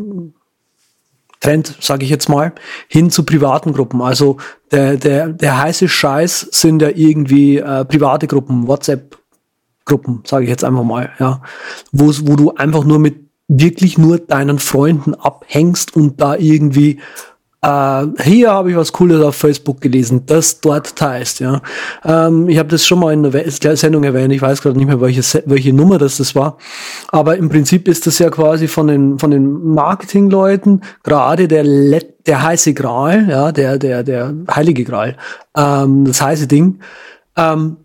Trend, sage ich jetzt mal, hin zu privaten Gruppen. Also der, der, der heiße Scheiß sind ja irgendwie äh, private Gruppen, WhatsApp-Gruppen, sage ich jetzt einfach mal, ja, wo, wo du einfach nur mit wirklich nur deinen Freunden abhängst und da irgendwie äh, hier habe ich was Cooles auf Facebook gelesen, das dort teilst, ja. Ähm, ich habe das schon mal in der Sendung erwähnt, ich weiß gerade nicht mehr, welche, welche Nummer das, das war. Aber im Prinzip ist das ja quasi von den, von den Marketingleuten gerade der, Let der heiße Gral, ja, der, der, der heilige Gral, ähm, das heiße Ding, ähm,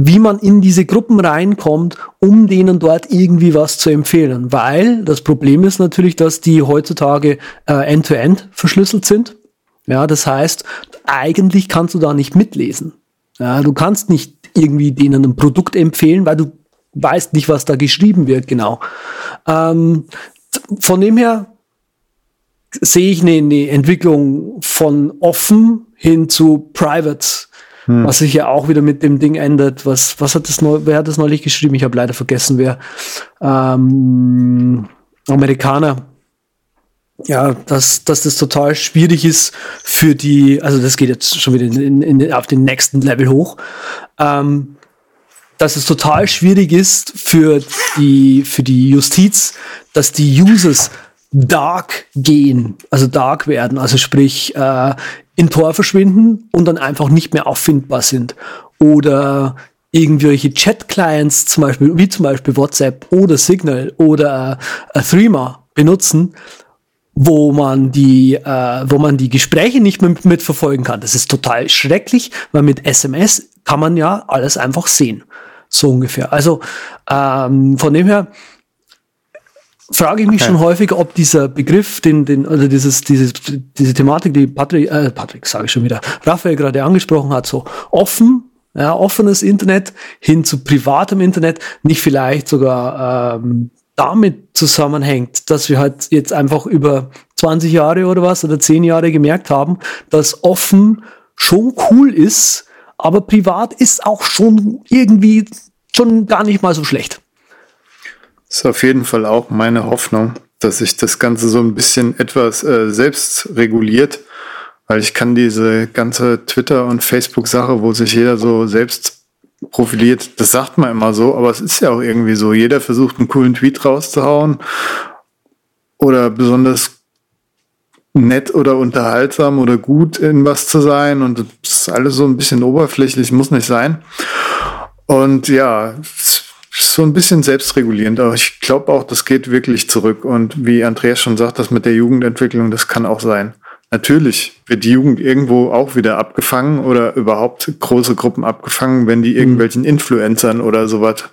wie man in diese Gruppen reinkommt, um denen dort irgendwie was zu empfehlen. Weil das Problem ist natürlich, dass die heutzutage äh, end-to-end -end verschlüsselt sind. Ja, das heißt, eigentlich kannst du da nicht mitlesen. Ja, du kannst nicht irgendwie denen ein Produkt empfehlen, weil du weißt nicht, was da geschrieben wird, genau. Ähm, von dem her sehe ich eine, eine Entwicklung von offen hin zu private hm. Was sich ja auch wieder mit dem Ding ändert. Was, was hat das neu, wer hat das neulich geschrieben? Ich habe leider vergessen, wer. Ähm, Amerikaner. Ja, dass, dass das total schwierig ist für die, also das geht jetzt schon wieder in, in, auf den nächsten Level hoch. Ähm, dass es total schwierig ist für die, für die Justiz, dass die Users dark gehen, also dark werden, also sprich äh, in Tor verschwinden und dann einfach nicht mehr auffindbar sind. Oder irgendwelche Chat-Clients, zum Beispiel, wie zum Beispiel WhatsApp oder Signal oder äh, Threema benutzen, wo man die, äh, wo man die Gespräche nicht mehr mitverfolgen kann. Das ist total schrecklich, weil mit SMS kann man ja alles einfach sehen. So ungefähr. Also ähm, von dem her, frage ich mich okay. schon häufig, ob dieser Begriff, den, den, also dieses, dieses, diese Thematik, die Patrick, äh, Patrick sage ich schon wieder, Raphael gerade angesprochen hat, so offen, ja, offenes Internet hin zu privatem Internet, nicht vielleicht sogar ähm, damit zusammenhängt, dass wir halt jetzt einfach über 20 Jahre oder was oder 10 Jahre gemerkt haben, dass offen schon cool ist, aber privat ist auch schon irgendwie schon gar nicht mal so schlecht. Ist auf jeden Fall auch meine Hoffnung, dass sich das Ganze so ein bisschen etwas äh, selbst reguliert, weil ich kann diese ganze Twitter- und Facebook-Sache, wo sich jeder so selbst profiliert, das sagt man immer so, aber es ist ja auch irgendwie so. Jeder versucht einen coolen Tweet rauszuhauen oder besonders nett oder unterhaltsam oder gut in was zu sein und das ist alles so ein bisschen oberflächlich, muss nicht sein. Und ja, es so ein bisschen selbstregulierend, aber ich glaube auch, das geht wirklich zurück. Und wie Andreas schon sagt, das mit der Jugendentwicklung, das kann auch sein. Natürlich wird die Jugend irgendwo auch wieder abgefangen oder überhaupt große Gruppen abgefangen, wenn die mhm. irgendwelchen Influencern oder sowas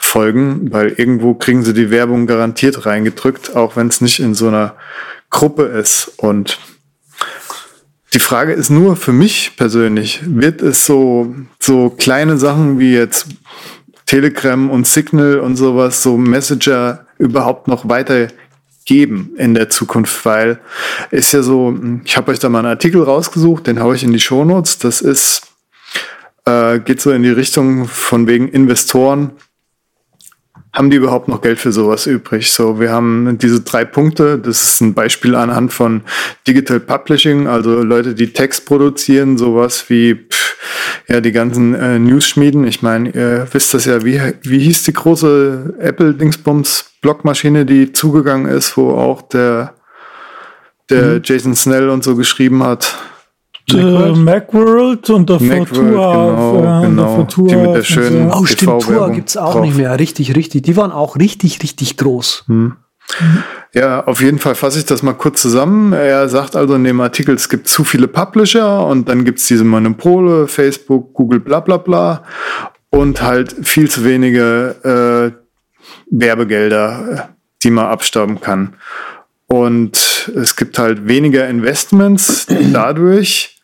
folgen, weil irgendwo kriegen sie die Werbung garantiert reingedrückt, auch wenn es nicht in so einer Gruppe ist. Und die Frage ist nur für mich persönlich, wird es so, so kleine Sachen wie jetzt Telegram und Signal und sowas, so Messenger überhaupt noch weiter geben in der Zukunft, weil ist ja so, ich habe euch da mal einen Artikel rausgesucht, den haue ich in die Shownotes. Das ist, äh, geht so in die Richtung von wegen Investoren haben die überhaupt noch Geld für sowas übrig? So, wir haben diese drei Punkte. Das ist ein Beispiel anhand von Digital Publishing, also Leute, die Text produzieren, sowas wie pff, ja die ganzen äh, News-Schmieden. Ich meine, ihr wisst das ja, wie, wie hieß die große Apple-Dingsbums-Blockmaschine, die zugegangen ist, wo auch der, der mhm. Jason Snell und so geschrieben hat. Macworld, Macworld und der Macworld, Fortua. Genau, genau. Fortua die mit der schönen Oh, stimmt, Tua gibt's auch drauf. nicht mehr. Richtig, richtig. Die waren auch richtig, richtig groß. Hm. Ja, auf jeden Fall fasse ich das mal kurz zusammen. Er sagt also in dem Artikel, es gibt zu viele Publisher und dann gibt's diese Monopole, Facebook, Google, bla bla bla und halt viel zu wenige äh, Werbegelder, die man abstauben kann. Und es gibt halt weniger Investments dadurch,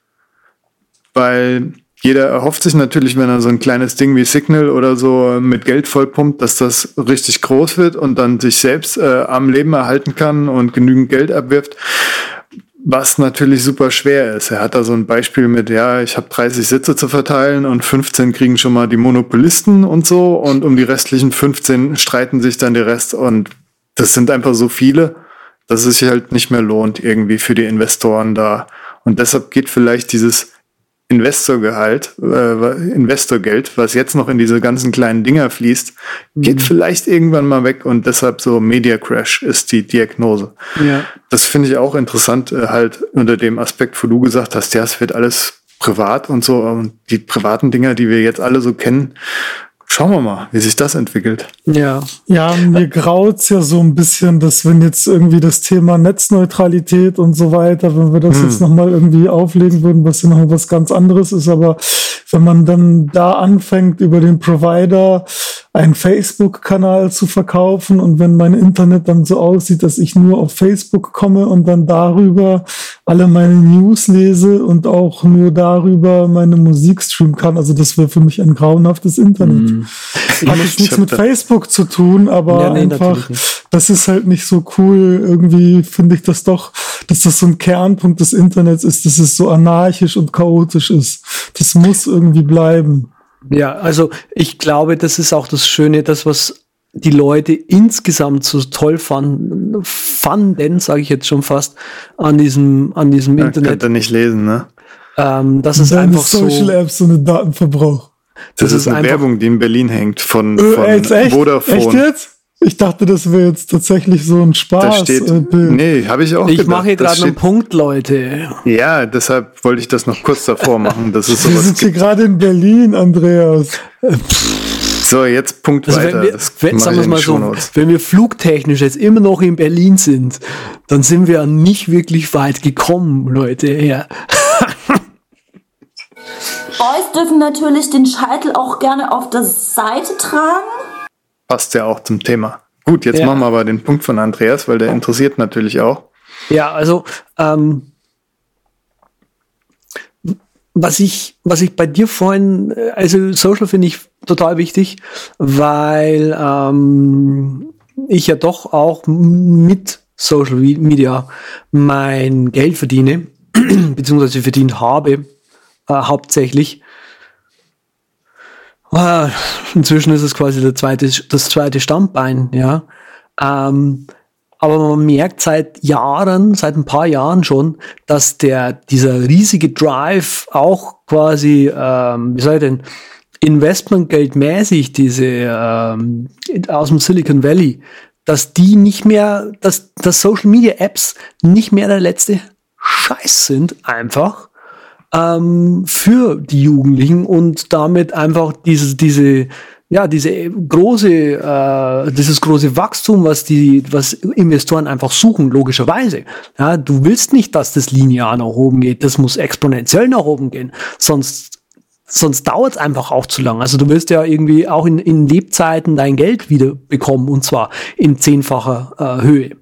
weil jeder erhofft sich natürlich, wenn er so ein kleines Ding wie Signal oder so mit Geld vollpumpt, dass das richtig groß wird und dann sich selbst äh, am Leben erhalten kann und genügend Geld abwirft. Was natürlich super schwer ist. Er hat da so ein Beispiel mit, ja, ich habe 30 Sitze zu verteilen und 15 kriegen schon mal die Monopolisten und so und um die restlichen 15 streiten sich dann der Rest und das sind einfach so viele, dass es sich halt nicht mehr lohnt irgendwie für die Investoren da. Und deshalb geht vielleicht dieses Investorgehalt, äh, Investorgeld, was jetzt noch in diese ganzen kleinen Dinger fließt, geht mhm. vielleicht irgendwann mal weg und deshalb so Media Crash ist die Diagnose. Ja. Das finde ich auch interessant, äh, halt unter dem Aspekt, wo du gesagt hast, ja, es wird alles privat und so und die privaten Dinger, die wir jetzt alle so kennen, Schauen wir mal, wie sich das entwickelt. Ja. Ja, mir graut's ja so ein bisschen, dass wenn jetzt irgendwie das Thema Netzneutralität und so weiter, wenn wir das hm. jetzt nochmal irgendwie auflegen würden, was ja noch was ganz anderes ist, aber wenn man dann da anfängt, über den Provider einen Facebook-Kanal zu verkaufen und wenn mein Internet dann so aussieht, dass ich nur auf Facebook komme und dann darüber alle meine News lese und auch nur darüber meine Musik streamen kann, also das wäre für mich ein grauenhaftes Internet. Mhm. Hat jetzt nichts mit Facebook zu tun, aber ja, nee, einfach, das ist halt nicht so cool. Irgendwie finde ich das doch, dass das so ein Kernpunkt des Internets ist, dass es so anarchisch und chaotisch ist. Das muss irgendwie bleiben. Ja, also ich glaube, das ist auch das Schöne, das, was die Leute insgesamt so toll fanden, fanden, sage ich jetzt schon fast, an diesem, an diesem ja, Internet. Könnt ihr nicht lesen, ne? Ähm, das ist einfach Social so. Apps so eine Datenverbrauch. Das, das ist, ist eine Werbung, die in Berlin hängt von, äh, von echt? Vodafone. Echt jetzt? Ich dachte, das wäre jetzt tatsächlich so ein Spaß. Da steht, äh, nee, habe ich auch Ich mache hier gerade einen Punkt, Leute. Ja, deshalb wollte ich das noch kurz davor machen. Das ist Wir sind hier gerade in Berlin, Andreas. So, jetzt Punkt also weiter. Wenn wir, wenn, sagen wir mal so, wenn wir flugtechnisch jetzt immer noch in Berlin sind, dann sind wir nicht wirklich weit gekommen, Leute. Ja. Boys dürfen natürlich den Scheitel auch gerne auf der Seite tragen. Passt ja auch zum Thema. Gut, jetzt ja. machen wir aber den Punkt von Andreas, weil der interessiert natürlich auch. Ja, also ähm, was ich, was ich bei dir vorhin, äh, also Social finde ich total wichtig, weil ähm, ich ja doch auch mit Social Media mein Geld verdiene, beziehungsweise verdient habe äh, hauptsächlich. Äh, inzwischen ist es quasi der zweite, das zweite Stammbein, ja. Ähm, aber man merkt seit Jahren, seit ein paar Jahren schon, dass der dieser riesige Drive auch quasi, ähm, wie soll ich denn, Investmentgeldmäßig diese ähm, aus dem Silicon Valley, dass die nicht mehr, dass, dass Social Media Apps nicht mehr der letzte Scheiß sind, einfach, ähm, für die Jugendlichen und damit einfach diese, diese, ja, diese große, äh, dieses große Wachstum, was die, was Investoren einfach suchen, logischerweise. Ja, du willst nicht, dass das linear nach oben geht, das muss exponentiell nach oben gehen, sonst, sonst dauert es einfach auch zu lang. Also du willst ja irgendwie auch in, in Lebzeiten dein Geld wieder bekommen und zwar in zehnfacher äh, Höhe.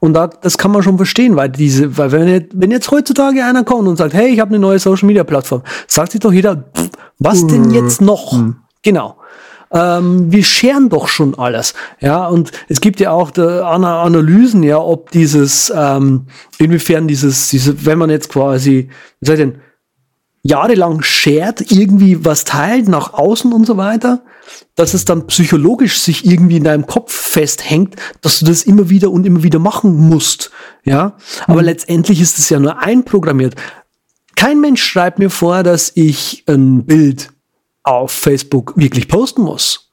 Und da, das kann man schon verstehen, weil diese, weil wenn, jetzt, wenn jetzt heutzutage einer kommt und sagt, hey, ich habe eine neue Social Media Plattform, sagt sich doch jeder, pff, was denn mhm. jetzt noch? Mhm. Genau. Ähm, wir scheren doch schon alles. Ja, und es gibt ja auch der Analysen, ja, ob dieses, ähm, inwiefern dieses, diese, wenn man jetzt quasi, wie soll ich denn, jahrelang shared, irgendwie was teilt nach außen und so weiter, dass es dann psychologisch sich irgendwie in deinem Kopf festhängt, dass du das immer wieder und immer wieder machen musst. Ja, aber mhm. letztendlich ist es ja nur einprogrammiert. Kein Mensch schreibt mir vor, dass ich ein Bild auf Facebook wirklich posten muss.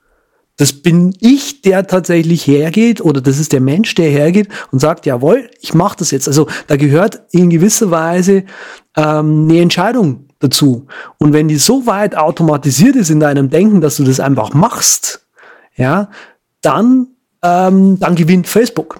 Das bin ich, der tatsächlich hergeht, oder das ist der Mensch, der hergeht und sagt, jawohl, ich mache das jetzt. Also da gehört in gewisser Weise ähm, eine Entscheidung dazu. Und wenn die so weit automatisiert ist in deinem Denken, dass du das einfach machst, ja, dann, ähm, dann gewinnt Facebook.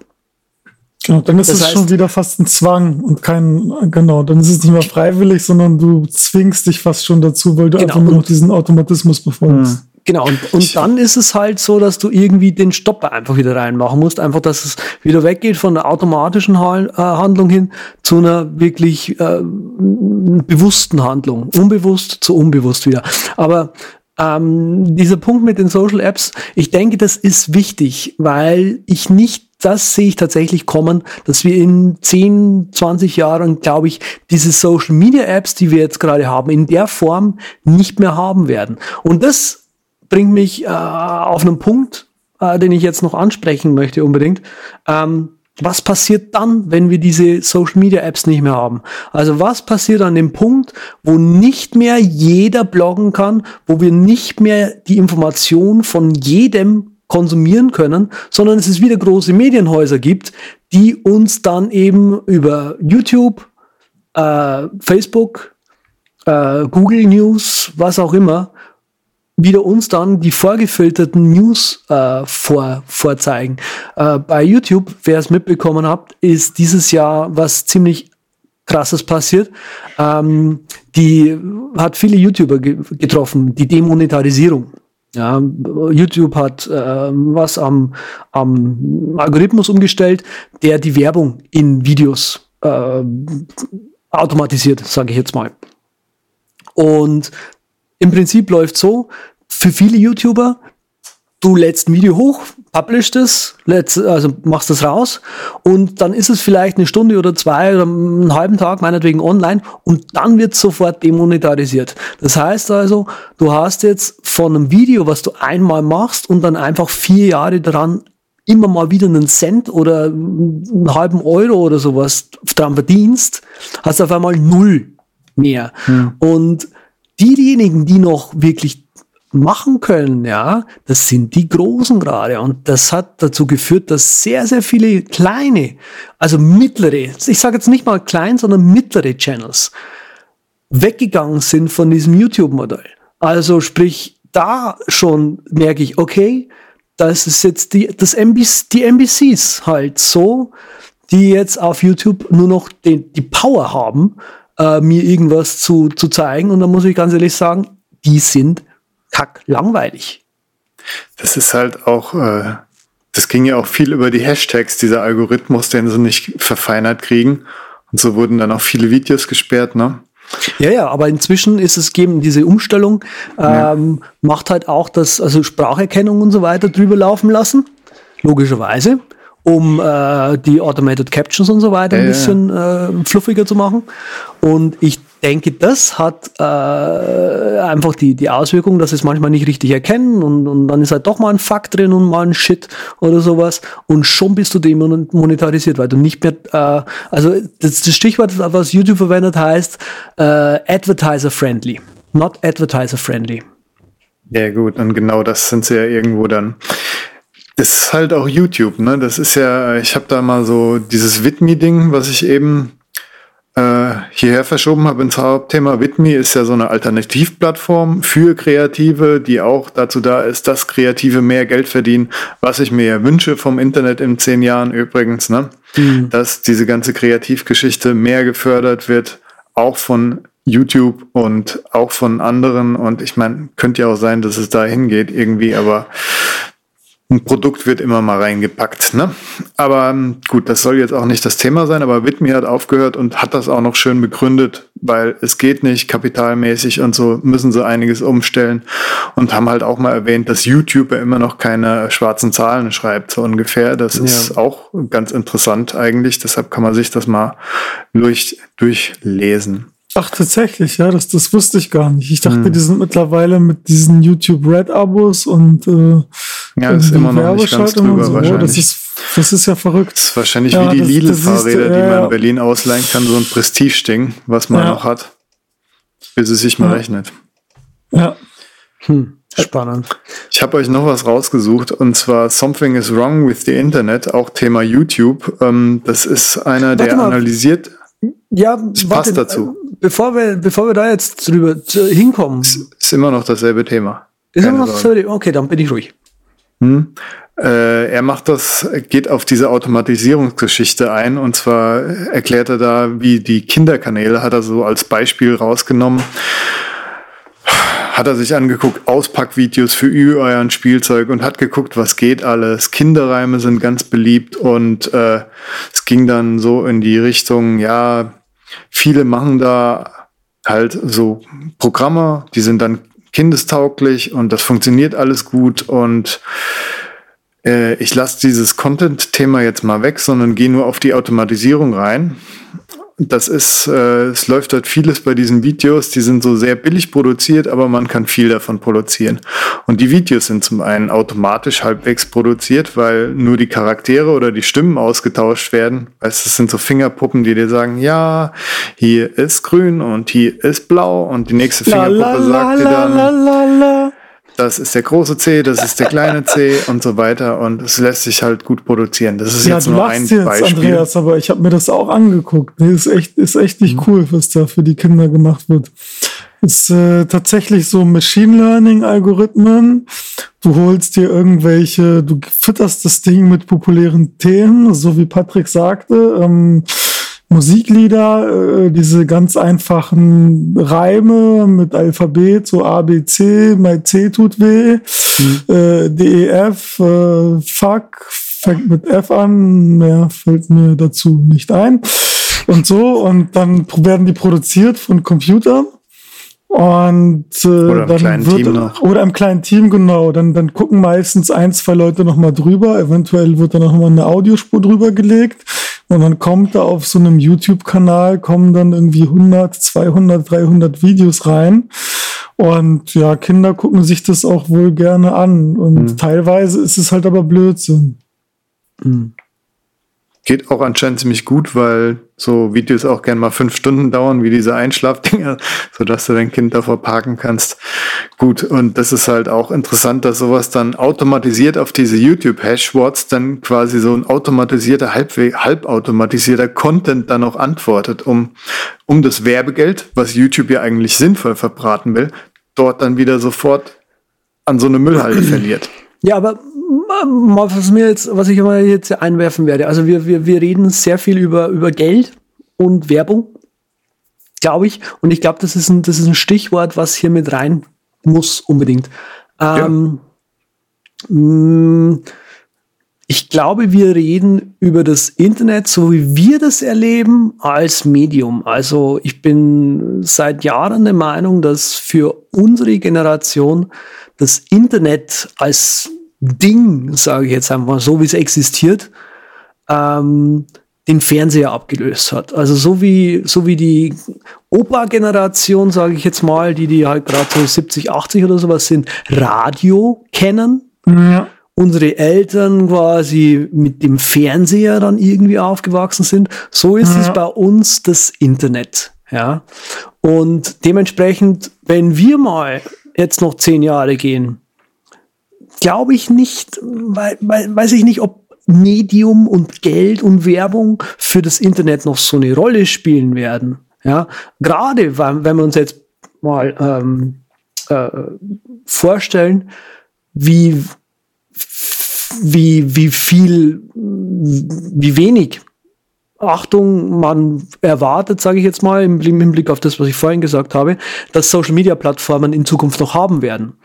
Genau, dann ist das es heißt, schon wieder fast ein Zwang und kein, genau, dann ist es nicht mehr freiwillig, sondern du zwingst dich fast schon dazu, weil du genau, einfach nur noch diesen Automatismus befolgst. Genau, und, und dann ist es halt so, dass du irgendwie den Stopper einfach wieder reinmachen musst. Einfach, dass es wieder weggeht von der automatischen äh, Handlung hin zu einer wirklich äh, bewussten Handlung. Unbewusst zu unbewusst wieder. Aber ähm, dieser Punkt mit den Social Apps, ich denke, das ist wichtig, weil ich nicht, das sehe ich tatsächlich kommen, dass wir in 10, 20 Jahren, glaube ich, diese Social Media Apps, die wir jetzt gerade haben, in der Form nicht mehr haben werden. Und das bringt mich äh, auf einen Punkt, äh, den ich jetzt noch ansprechen möchte unbedingt. Ähm, was passiert dann, wenn wir diese Social Media Apps nicht mehr haben? Also was passiert an dem Punkt, wo nicht mehr jeder bloggen kann, wo wir nicht mehr die Information von jedem konsumieren können, sondern es ist wieder große Medienhäuser gibt, die uns dann eben über YouTube, äh, Facebook, äh, Google News, was auch immer, wieder uns dann die vorgefilterten News äh, vor, vorzeigen. Äh, bei YouTube, wer es mitbekommen habt, ist dieses Jahr was ziemlich krasses passiert. Ähm, die hat viele YouTuber ge getroffen, die Demonetarisierung. Ja, YouTube hat äh, was am, am Algorithmus umgestellt, der die Werbung in Videos äh, automatisiert, sage ich jetzt mal. Und im Prinzip läuft so, für viele YouTuber, du lädst ein Video hoch, publishst es, lädst, also machst es raus und dann ist es vielleicht eine Stunde oder zwei oder einen halben Tag meinetwegen online und dann wird sofort demonetarisiert. Das heißt also, du hast jetzt von einem Video, was du einmal machst und dann einfach vier Jahre daran immer mal wieder einen Cent oder einen halben Euro oder sowas dran verdienst, hast du auf einmal null mehr. Hm. Und diejenigen, die noch wirklich machen können, ja, das sind die Großen gerade. Und das hat dazu geführt, dass sehr, sehr viele kleine, also mittlere, ich sage jetzt nicht mal klein, sondern mittlere Channels weggegangen sind von diesem YouTube-Modell. Also sprich, da schon merke ich, okay, das ist jetzt die, das MBC, die NBCs halt so, die jetzt auf YouTube nur noch den, die Power haben, äh, mir irgendwas zu, zu zeigen. Und da muss ich ganz ehrlich sagen, die sind kack langweilig. Das ist halt auch, äh, das ging ja auch viel über die Hashtags, dieser Algorithmus, den sie nicht verfeinert kriegen. Und so wurden dann auch viele Videos gesperrt, ne? Ja, ja, aber inzwischen ist es geben, diese Umstellung ähm, ja. macht halt auch das, also Spracherkennung und so weiter drüber laufen lassen, logischerweise, um äh, die Automated Captions und so weiter ein bisschen äh, fluffiger zu machen. Und ich denke, das hat äh, einfach die, die Auswirkung, dass sie es manchmal nicht richtig erkennen und, und dann ist halt doch mal ein Fakt drin und mal ein Shit oder sowas und schon bist du demonetarisiert, weil du nicht mehr, äh, also das, das Stichwort, was YouTube verwendet, heißt äh, advertiser-friendly, not advertiser-friendly. Ja gut, und genau das sind sie ja irgendwo dann. Das ist halt auch YouTube, ne? Das ist ja, ich habe da mal so dieses Widmi-Ding, was ich eben äh, hierher verschoben habe ins Hauptthema. Widme ist ja so eine Alternativplattform für Kreative, die auch dazu da ist, dass Kreative mehr Geld verdienen, was ich mir ja wünsche vom Internet in zehn Jahren übrigens, ne? Mhm. Dass diese ganze Kreativgeschichte mehr gefördert wird, auch von YouTube und auch von anderen. Und ich meine, könnte ja auch sein, dass es da hingeht irgendwie, aber ein Produkt wird immer mal reingepackt. Ne? Aber ähm, gut, das soll jetzt auch nicht das Thema sein, aber Whitney hat aufgehört und hat das auch noch schön begründet, weil es geht nicht kapitalmäßig und so müssen sie einiges umstellen und haben halt auch mal erwähnt, dass YouTube ja immer noch keine schwarzen Zahlen schreibt, so ungefähr. Das ja. ist auch ganz interessant eigentlich, deshalb kann man sich das mal durch, durchlesen. Ach, tatsächlich, ja, das, das wusste ich gar nicht. Ich dachte, hm. die sind mittlerweile mit diesen YouTube Red Abos und äh, ja, ist immer noch nicht ganz drüber so. wahrscheinlich. Das ist, das ist ja verrückt. Das ist wahrscheinlich ja, wie die Lidl-Fahrräder, die man in Berlin ausleihen kann, so ein Prestige-Ding, was man ja. noch hat, bis es sich mal rechnet. Ja. Hm. Spannend. Ich habe euch noch was rausgesucht und zwar Something is Wrong with the Internet, auch Thema YouTube. Ähm, das ist einer, der analysiert. Ja, das warte, passt dazu. Bevor wir, bevor wir da jetzt drüber hinkommen. Ist, ist immer noch dasselbe Thema. Ist immer noch dasselbe Thema? Okay, dann bin ich ruhig. Hm. Äh, er macht das, geht auf diese Automatisierungsgeschichte ein und zwar erklärt er da, wie die Kinderkanäle hat er so als Beispiel rausgenommen. Hat er sich angeguckt, Auspackvideos für euren Spielzeug und hat geguckt, was geht alles. Kinderreime sind ganz beliebt und äh, es ging dann so in die Richtung, ja, viele machen da halt so Programme, die sind dann kindestauglich und das funktioniert alles gut und äh, ich lasse dieses Content-Thema jetzt mal weg, sondern gehe nur auf die Automatisierung rein das ist, äh, es läuft halt vieles bei diesen Videos, die sind so sehr billig produziert, aber man kann viel davon produzieren. Und die Videos sind zum einen automatisch halbwegs produziert, weil nur die Charaktere oder die Stimmen ausgetauscht werden. Weißt, es sind so Fingerpuppen, die dir sagen, ja, hier ist grün und hier ist blau und die nächste Fingerpuppe la, la, sagt dir dann, das ist der große C, das ist der kleine C und so weiter und es lässt sich halt gut produzieren. Das ist ja, jetzt nur ein jetzt, Beispiel. Andreas, aber ich habe mir das auch angeguckt. Nee, ist echt, ist echt nicht mhm. cool, was da für die Kinder gemacht wird. Ist äh, tatsächlich so Machine Learning Algorithmen. Du holst dir irgendwelche, du fütterst das Ding mit populären Themen, so wie Patrick sagte. Ähm, Musiklieder, äh, diese ganz einfachen Reime mit Alphabet, so A, B, C, mein C tut weh, mhm. äh, D, E, F, äh, Fuck, fängt mit F an, mehr fällt mir dazu nicht ein. Und so, und dann werden die produziert von Computern. Und äh, oder im dann kleinen wird, Team noch. Oder im kleinen Team, genau. Dann, dann gucken meistens ein, zwei Leute nochmal drüber. Eventuell wird da nochmal eine Audiospur drüber gelegt. Und dann kommt da auf so einem YouTube-Kanal, kommen dann irgendwie 100, 200, 300 Videos rein. Und ja, Kinder gucken sich das auch wohl gerne an. Und mhm. teilweise ist es halt aber Blödsinn. Mhm. Geht auch anscheinend ziemlich gut, weil so Videos auch gern mal fünf Stunden dauern, wie diese Einschlafdinger, sodass du dein Kind davor parken kannst. Gut, und das ist halt auch interessant, dass sowas dann automatisiert auf diese YouTube-Hashwords dann quasi so ein automatisierter, halbautomatisierter Content dann auch antwortet, um, um das Werbegeld, was YouTube ja eigentlich sinnvoll verbraten will, dort dann wieder sofort an so eine Müllhalde verliert. Ja, aber was mir jetzt, was ich immer jetzt einwerfen werde. Also wir, wir, wir reden sehr viel über, über Geld und Werbung, glaube ich. Und ich glaube, das ist ein, das ist ein Stichwort, was hier mit rein muss unbedingt. Ähm, ja. Mm, ich glaube, wir reden über das Internet, so wie wir das erleben, als Medium. Also ich bin seit Jahren der Meinung, dass für unsere Generation das Internet als Ding, sage ich jetzt einfach so, wie es existiert, ähm, den Fernseher abgelöst hat. Also so wie, so wie die Opa-Generation, sage ich jetzt mal, die, die halt gerade so 70, 80 oder sowas sind, Radio kennen. Ja. Unsere Eltern quasi mit dem Fernseher dann irgendwie aufgewachsen sind. So ist ja. es bei uns das Internet. Ja. Und dementsprechend, wenn wir mal jetzt noch zehn Jahre gehen, glaube ich nicht, weil, weil, weiß ich nicht, ob Medium und Geld und Werbung für das Internet noch so eine Rolle spielen werden. Ja, gerade wenn wir uns jetzt mal ähm, äh, vorstellen, wie wie wie viel wie wenig Achtung, man erwartet, sage ich jetzt mal, im, im, Blick auf das, was ich vorhin gesagt habe, dass Social-Media-Plattformen in Zukunft noch haben werden.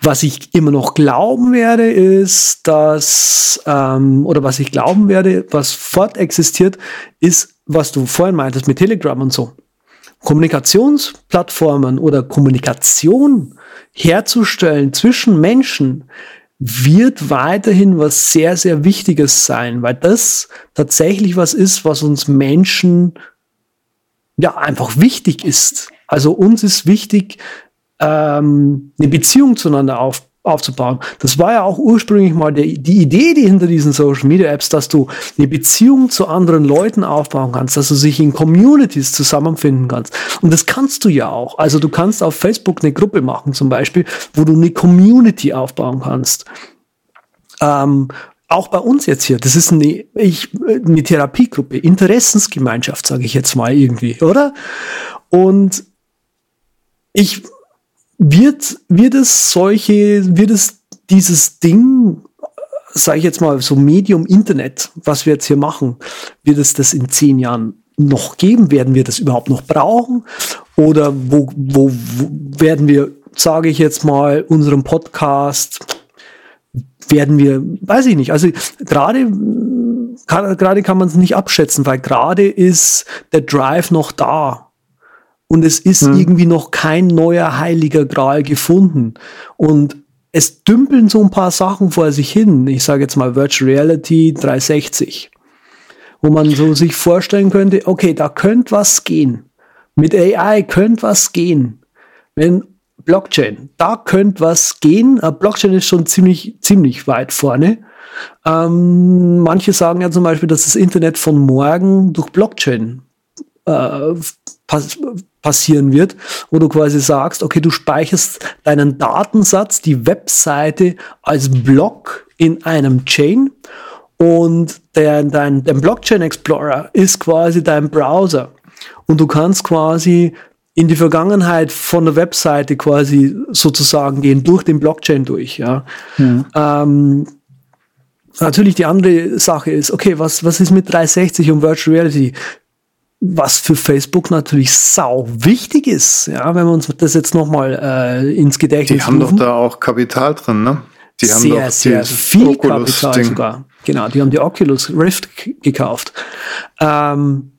Was ich immer noch glauben werde, ist, dass, ähm, oder was ich glauben werde, was fort existiert, ist, was du vorhin meintest mit Telegram und so. Kommunikationsplattformen oder Kommunikation herzustellen zwischen Menschen, wird weiterhin was sehr, sehr Wichtiges sein, weil das tatsächlich was ist, was uns Menschen ja einfach wichtig ist. Also uns ist wichtig, ähm, eine Beziehung zueinander auf, aufzubauen. Das war ja auch ursprünglich mal der, die Idee, die hinter diesen Social Media Apps, dass du eine Beziehung zu anderen Leuten aufbauen kannst, dass du sich in Communities zusammenfinden kannst. Und das kannst du ja auch. Also du kannst auf Facebook eine Gruppe machen zum Beispiel, wo du eine Community aufbauen kannst. Ähm, auch bei uns jetzt hier, das ist eine, ich, eine Therapiegruppe, Interessensgemeinschaft, sage ich jetzt mal irgendwie, oder? Und ich wird, wird es solche, wird es dieses Ding, sage ich jetzt mal, so Medium Internet, was wir jetzt hier machen, wird es das in zehn Jahren noch geben? Werden wir das überhaupt noch brauchen? Oder wo, wo, wo werden wir, sage ich jetzt mal, unserem Podcast, werden wir, weiß ich nicht, also gerade gerade kann man es nicht abschätzen, weil gerade ist der Drive noch da und es ist mhm. irgendwie noch kein neuer heiliger Gral gefunden. Und es dümpeln so ein paar Sachen vor sich hin. Ich sage jetzt mal Virtual Reality 360, wo man so sich vorstellen könnte, okay, da könnte was gehen. Mit AI könnte was gehen. Wenn Blockchain, da könnte was gehen. Blockchain ist schon ziemlich, ziemlich weit vorne. Ähm, manche sagen ja zum Beispiel, dass das Internet von morgen durch Blockchain äh, pass passieren wird, wo du quasi sagst, okay, du speicherst deinen Datensatz, die Webseite als Block in einem Chain und der, dein, dein Blockchain Explorer ist quasi dein Browser und du kannst quasi in die Vergangenheit von der Webseite quasi sozusagen gehen, durch den Blockchain durch, ja. ja. Ähm, natürlich die andere Sache ist, okay, was, was ist mit 360 und Virtual Reality? Was für Facebook natürlich sau wichtig ist, ja, wenn wir uns das jetzt nochmal äh, ins Gedächtnis Die haben rufen. doch da auch Kapital drin, ne? Die haben sehr, doch sehr viel Oculus Kapital Ding. sogar. Genau, die haben die Oculus Rift gekauft. Ähm,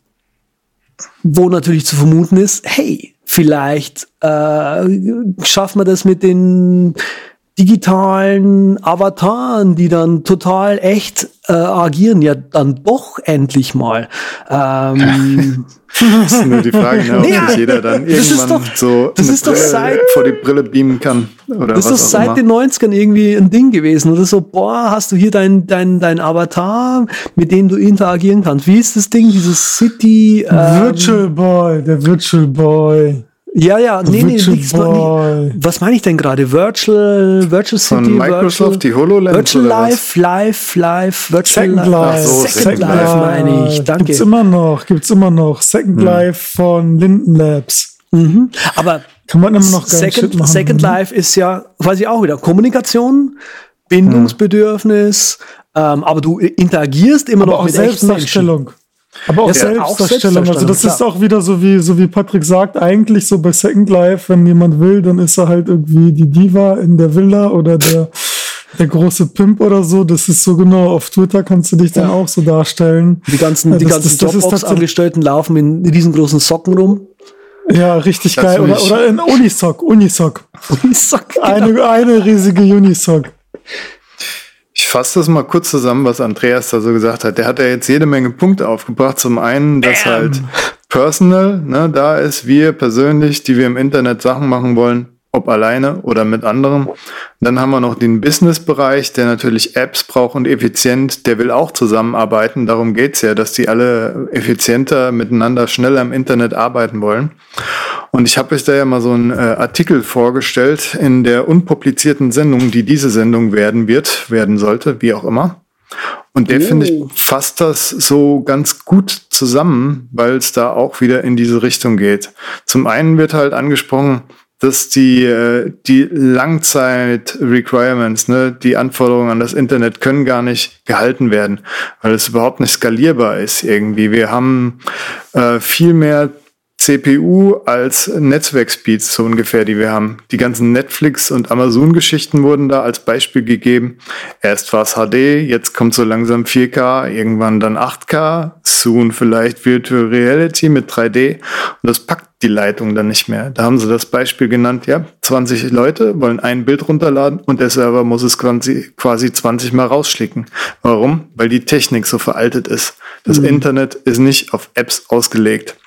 wo natürlich zu vermuten ist, hey, vielleicht äh, schaffen wir das mit den digitalen Avataren, die dann total echt äh, agieren, ja dann doch endlich mal. Ähm, das ist nur die Frage, ne, ob ja, sich jeder dann irgendwann doch, so das ist doch seit, vor die Brille beamen kann. Oder das ist doch seit immer. den 90ern irgendwie ein Ding gewesen. Oder so, boah, hast du hier dein, dein, dein Avatar, mit dem du interagieren kannst. Wie ist das Ding, dieses City? Ähm, Virtual Boy, der Virtual Boy. Ja, ja, nee, nee, nichts. Was meine ich denn gerade? Virtual, Virtual City, Von Microsoft, Virtual, die HoloLens Virtual Life, Live, Live, Virtual Second Life. So, Second, Second Life, Life meine ich. Danke. Gibt's immer noch, gibt's immer noch. Second hm. Life von Linden Labs. Mhm. Aber kann man immer noch Second, machen, Second ne? Life ist ja quasi auch wieder Kommunikation, Bindungsbedürfnis, hm. ähm, aber du interagierst immer aber noch mit echten Menschen. Aber auch, ja, Selbstdarstellung. Also das klar. ist auch wieder so wie, so wie Patrick sagt, eigentlich so bei Second Life, wenn jemand will, dann ist er halt irgendwie die Diva in der Villa oder der, der große Pimp oder so. Das ist so genau. Auf Twitter kannst du dich dann ja. auch so darstellen. Die ganzen, die das, ganzen Dropbox-Angestellten laufen in riesengroßen Socken rum. Ja, richtig geil. Oder, oder in Unisock, Unisock. Unisock. Genau. Eine, eine riesige Unisock. Ich fasse das mal kurz zusammen, was Andreas da so gesagt hat. Der hat ja jetzt jede Menge Punkte aufgebracht. Zum einen, dass Bam. halt personal, ne, da ist wir persönlich, die wir im Internet Sachen machen wollen, ob alleine oder mit anderen. Dann haben wir noch den Business-Bereich, der natürlich Apps braucht und effizient, der will auch zusammenarbeiten. Darum geht's ja, dass die alle effizienter miteinander schneller im Internet arbeiten wollen. Und ich habe euch da ja mal so einen äh, Artikel vorgestellt in der unpublizierten Sendung, die diese Sendung werden wird, werden sollte, wie auch immer. Und der, oh. finde ich, fasst das so ganz gut zusammen, weil es da auch wieder in diese Richtung geht. Zum einen wird halt angesprochen, dass die, äh, die Langzeit-Requirements, ne, die Anforderungen an das Internet können gar nicht gehalten werden, weil es überhaupt nicht skalierbar ist irgendwie. Wir haben äh, viel mehr CPU als Netzwerkspeeds so ungefähr, die wir haben. Die ganzen Netflix- und Amazon-Geschichten wurden da als Beispiel gegeben. Erst war es HD, jetzt kommt so langsam 4K, irgendwann dann 8K, soon vielleicht Virtual Reality mit 3D. Und das packt die Leitung dann nicht mehr. Da haben sie das Beispiel genannt, ja, 20 Leute wollen ein Bild runterladen und der Server muss es quasi, quasi 20 mal rausschlicken. Warum? Weil die Technik so veraltet ist. Das mhm. Internet ist nicht auf Apps ausgelegt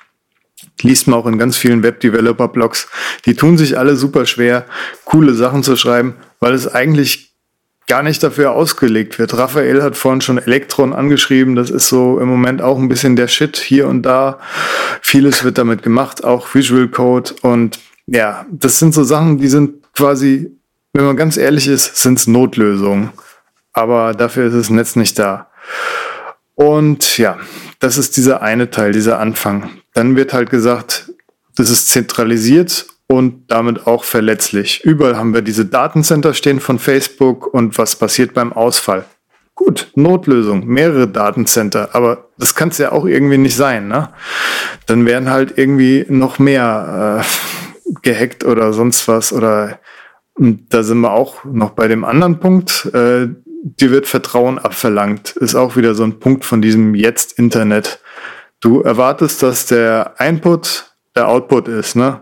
liest man auch in ganz vielen Web-Developer-Blogs. Die tun sich alle super schwer, coole Sachen zu schreiben, weil es eigentlich gar nicht dafür ausgelegt wird. Raphael hat vorhin schon Electron angeschrieben. Das ist so im Moment auch ein bisschen der Shit hier und da. Vieles wird damit gemacht, auch Visual Code. Und ja, das sind so Sachen, die sind quasi, wenn man ganz ehrlich ist, sind es Notlösungen. Aber dafür ist das Netz nicht da. Und ja, das ist dieser eine Teil, dieser Anfang. Dann wird halt gesagt, das ist zentralisiert und damit auch verletzlich. Überall haben wir diese Datencenter stehen von Facebook und was passiert beim Ausfall? Gut, Notlösung, mehrere Datencenter, aber das kann es ja auch irgendwie nicht sein. Ne? Dann werden halt irgendwie noch mehr äh, gehackt oder sonst was oder und da sind wir auch noch bei dem anderen Punkt. Äh, dir wird Vertrauen abverlangt. Ist auch wieder so ein Punkt von diesem Jetzt-Internet. Du erwartest, dass der Input der Output ist, ne?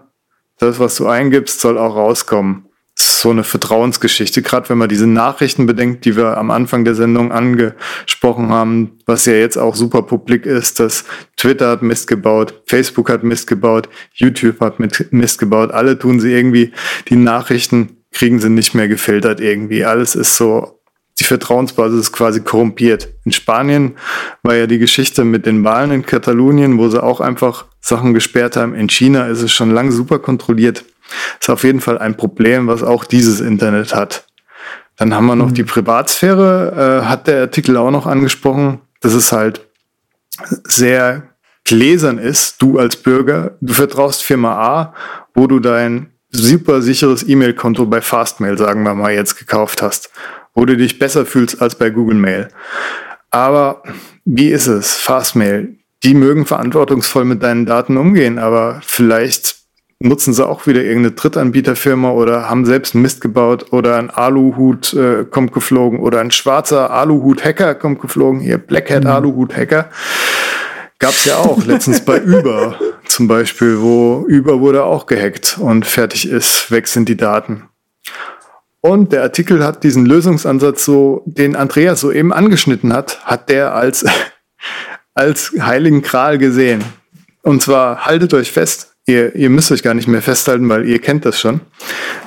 Das, was du eingibst, soll auch rauskommen. So eine Vertrauensgeschichte, gerade wenn man diese Nachrichten bedenkt, die wir am Anfang der Sendung angesprochen haben, was ja jetzt auch super publik ist, dass Twitter hat Mist gebaut, Facebook hat Mist gebaut, YouTube hat Mist gebaut, alle tun sie irgendwie, die Nachrichten kriegen sie nicht mehr gefiltert irgendwie. Alles ist so die Vertrauensbasis ist quasi korrumpiert. In Spanien war ja die Geschichte mit den Wahlen in Katalonien, wo sie auch einfach Sachen gesperrt haben. In China ist es schon lange super kontrolliert. Ist auf jeden Fall ein Problem, was auch dieses Internet hat. Dann haben wir noch mhm. die Privatsphäre, äh, hat der Artikel auch noch angesprochen, dass es halt sehr gläsern ist, du als Bürger. Du vertraust Firma A, wo du dein super sicheres E-Mail-Konto bei Fastmail, sagen wir mal, jetzt gekauft hast wo du dich besser fühlst als bei Google Mail. Aber wie ist es? Fastmail. Die mögen verantwortungsvoll mit deinen Daten umgehen, aber vielleicht nutzen sie auch wieder irgendeine Drittanbieterfirma oder haben selbst Mist gebaut oder ein Aluhut äh, kommt geflogen oder ein schwarzer Aluhut-Hacker kommt geflogen. Hier, Blackhead mhm. Aluhut-Hacker. Gab's ja auch letztens bei Uber zum Beispiel, wo Uber wurde auch gehackt und fertig ist, weg sind die Daten. Und der Artikel hat diesen Lösungsansatz so, den Andreas soeben angeschnitten hat, hat der als, als heiligen Kral gesehen. Und zwar, haltet euch fest, ihr, ihr müsst euch gar nicht mehr festhalten, weil ihr kennt das schon.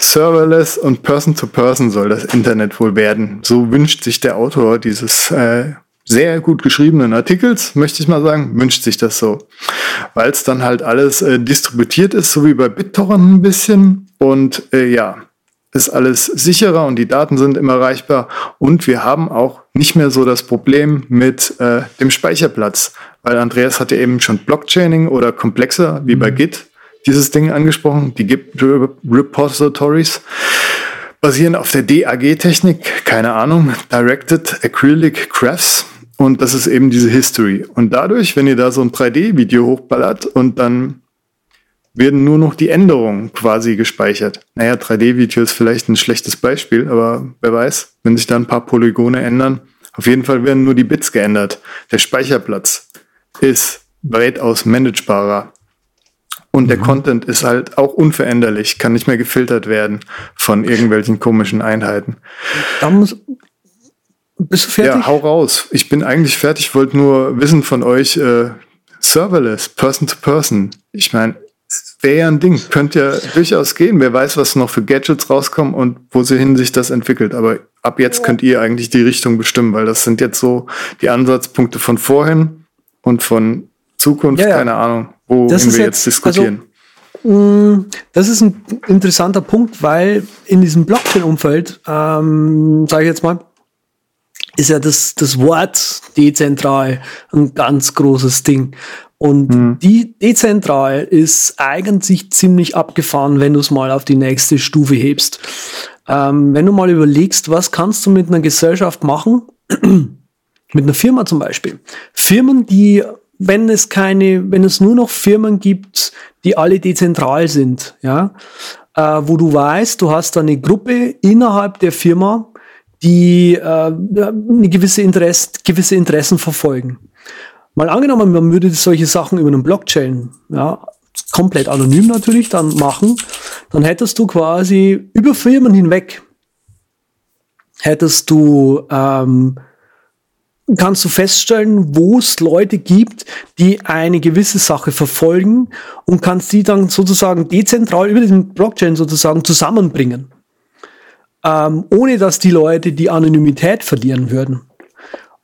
Serverless und Person-to-Person -Person soll das Internet wohl werden. So wünscht sich der Autor dieses äh, sehr gut geschriebenen Artikels, möchte ich mal sagen, wünscht sich das so. Weil es dann halt alles äh, distributiert ist, so wie bei BitTorrent ein bisschen. Und äh, ja, ist alles sicherer und die Daten sind immer erreichbar. Und wir haben auch nicht mehr so das Problem mit äh, dem Speicherplatz. Weil Andreas hatte eben schon Blockchaining oder komplexer, wie bei mhm. Git, dieses Ding angesprochen, die Git-Repositories basieren auf der DAG-Technik, keine Ahnung, Directed Acrylic Graphs. Und das ist eben diese History. Und dadurch, wenn ihr da so ein 3D-Video hochballert und dann werden nur noch die Änderungen quasi gespeichert. Naja, 3D-Video ist vielleicht ein schlechtes Beispiel, aber wer weiß, wenn sich da ein paar Polygone ändern. Auf jeden Fall werden nur die Bits geändert. Der Speicherplatz ist weitaus managebarer. Und mhm. der Content ist halt auch unveränderlich, kann nicht mehr gefiltert werden von irgendwelchen komischen Einheiten. Da muss, bist du fertig? Ja, hau raus. Ich bin eigentlich fertig, wollte nur wissen von euch, äh, Serverless, Person to Person. Ich meine, wäre ja ein Ding. Könnte ja durchaus gehen. Wer weiß, was noch für Gadgets rauskommen und wo sie hin sich das entwickelt. Aber ab jetzt könnt ihr eigentlich die Richtung bestimmen, weil das sind jetzt so die Ansatzpunkte von vorhin und von Zukunft, ja, ja. keine Ahnung, wohin wir jetzt, jetzt diskutieren. Also, mm, das ist ein interessanter Punkt, weil in diesem Blockchain-Umfeld, ähm, sage ich jetzt mal, ist ja das, das Wort dezentral ein ganz großes Ding. Und mhm. die dezentral ist eigentlich ziemlich abgefahren, wenn du es mal auf die nächste Stufe hebst. Ähm, wenn du mal überlegst, was kannst du mit einer Gesellschaft machen? mit einer Firma zum Beispiel. Firmen, die, wenn es keine, wenn es nur noch Firmen gibt, die alle dezentral sind, ja, äh, wo du weißt, du hast da eine Gruppe innerhalb der Firma, die äh, eine gewisse, Interesse, gewisse Interessen verfolgen. Mal angenommen, man würde solche Sachen über einen Blockchain, ja, komplett anonym natürlich, dann machen, dann hättest du quasi über Firmen hinweg, hättest du, ähm, kannst du feststellen, wo es Leute gibt, die eine gewisse Sache verfolgen und kannst die dann sozusagen dezentral über den Blockchain sozusagen zusammenbringen. Ähm, ohne dass die Leute die Anonymität verlieren würden.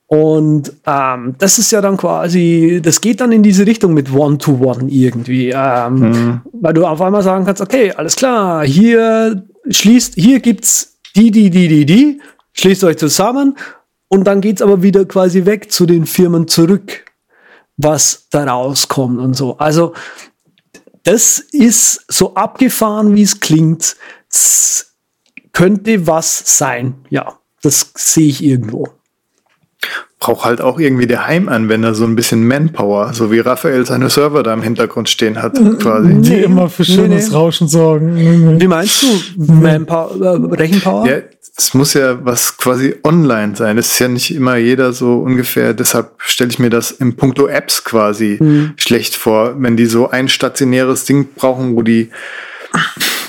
Und ähm, das ist ja dann quasi, das geht dann in diese Richtung mit One-to-One -One irgendwie, ähm, mhm. weil du auf einmal sagen kannst, okay, alles klar, hier schließt, hier gibt's die, die, die, die, die, schließt euch zusammen und dann geht's aber wieder quasi weg zu den Firmen zurück, was da rauskommt und so. Also das ist so abgefahren, wie es klingt, könnte was sein, ja, das sehe ich irgendwo braucht halt auch irgendwie der Heimanwender so ein bisschen Manpower, so wie Raphael seine Server da im Hintergrund stehen hat, quasi. Die immer für schönes nee, nee. Rauschen sorgen. Wie meinst du Manpower, äh, Rechenpower? Ja, es muss ja was quasi online sein. Es ist ja nicht immer jeder so ungefähr. Deshalb stelle ich mir das im Punkto Apps quasi mhm. schlecht vor, wenn die so ein stationäres Ding brauchen, wo die,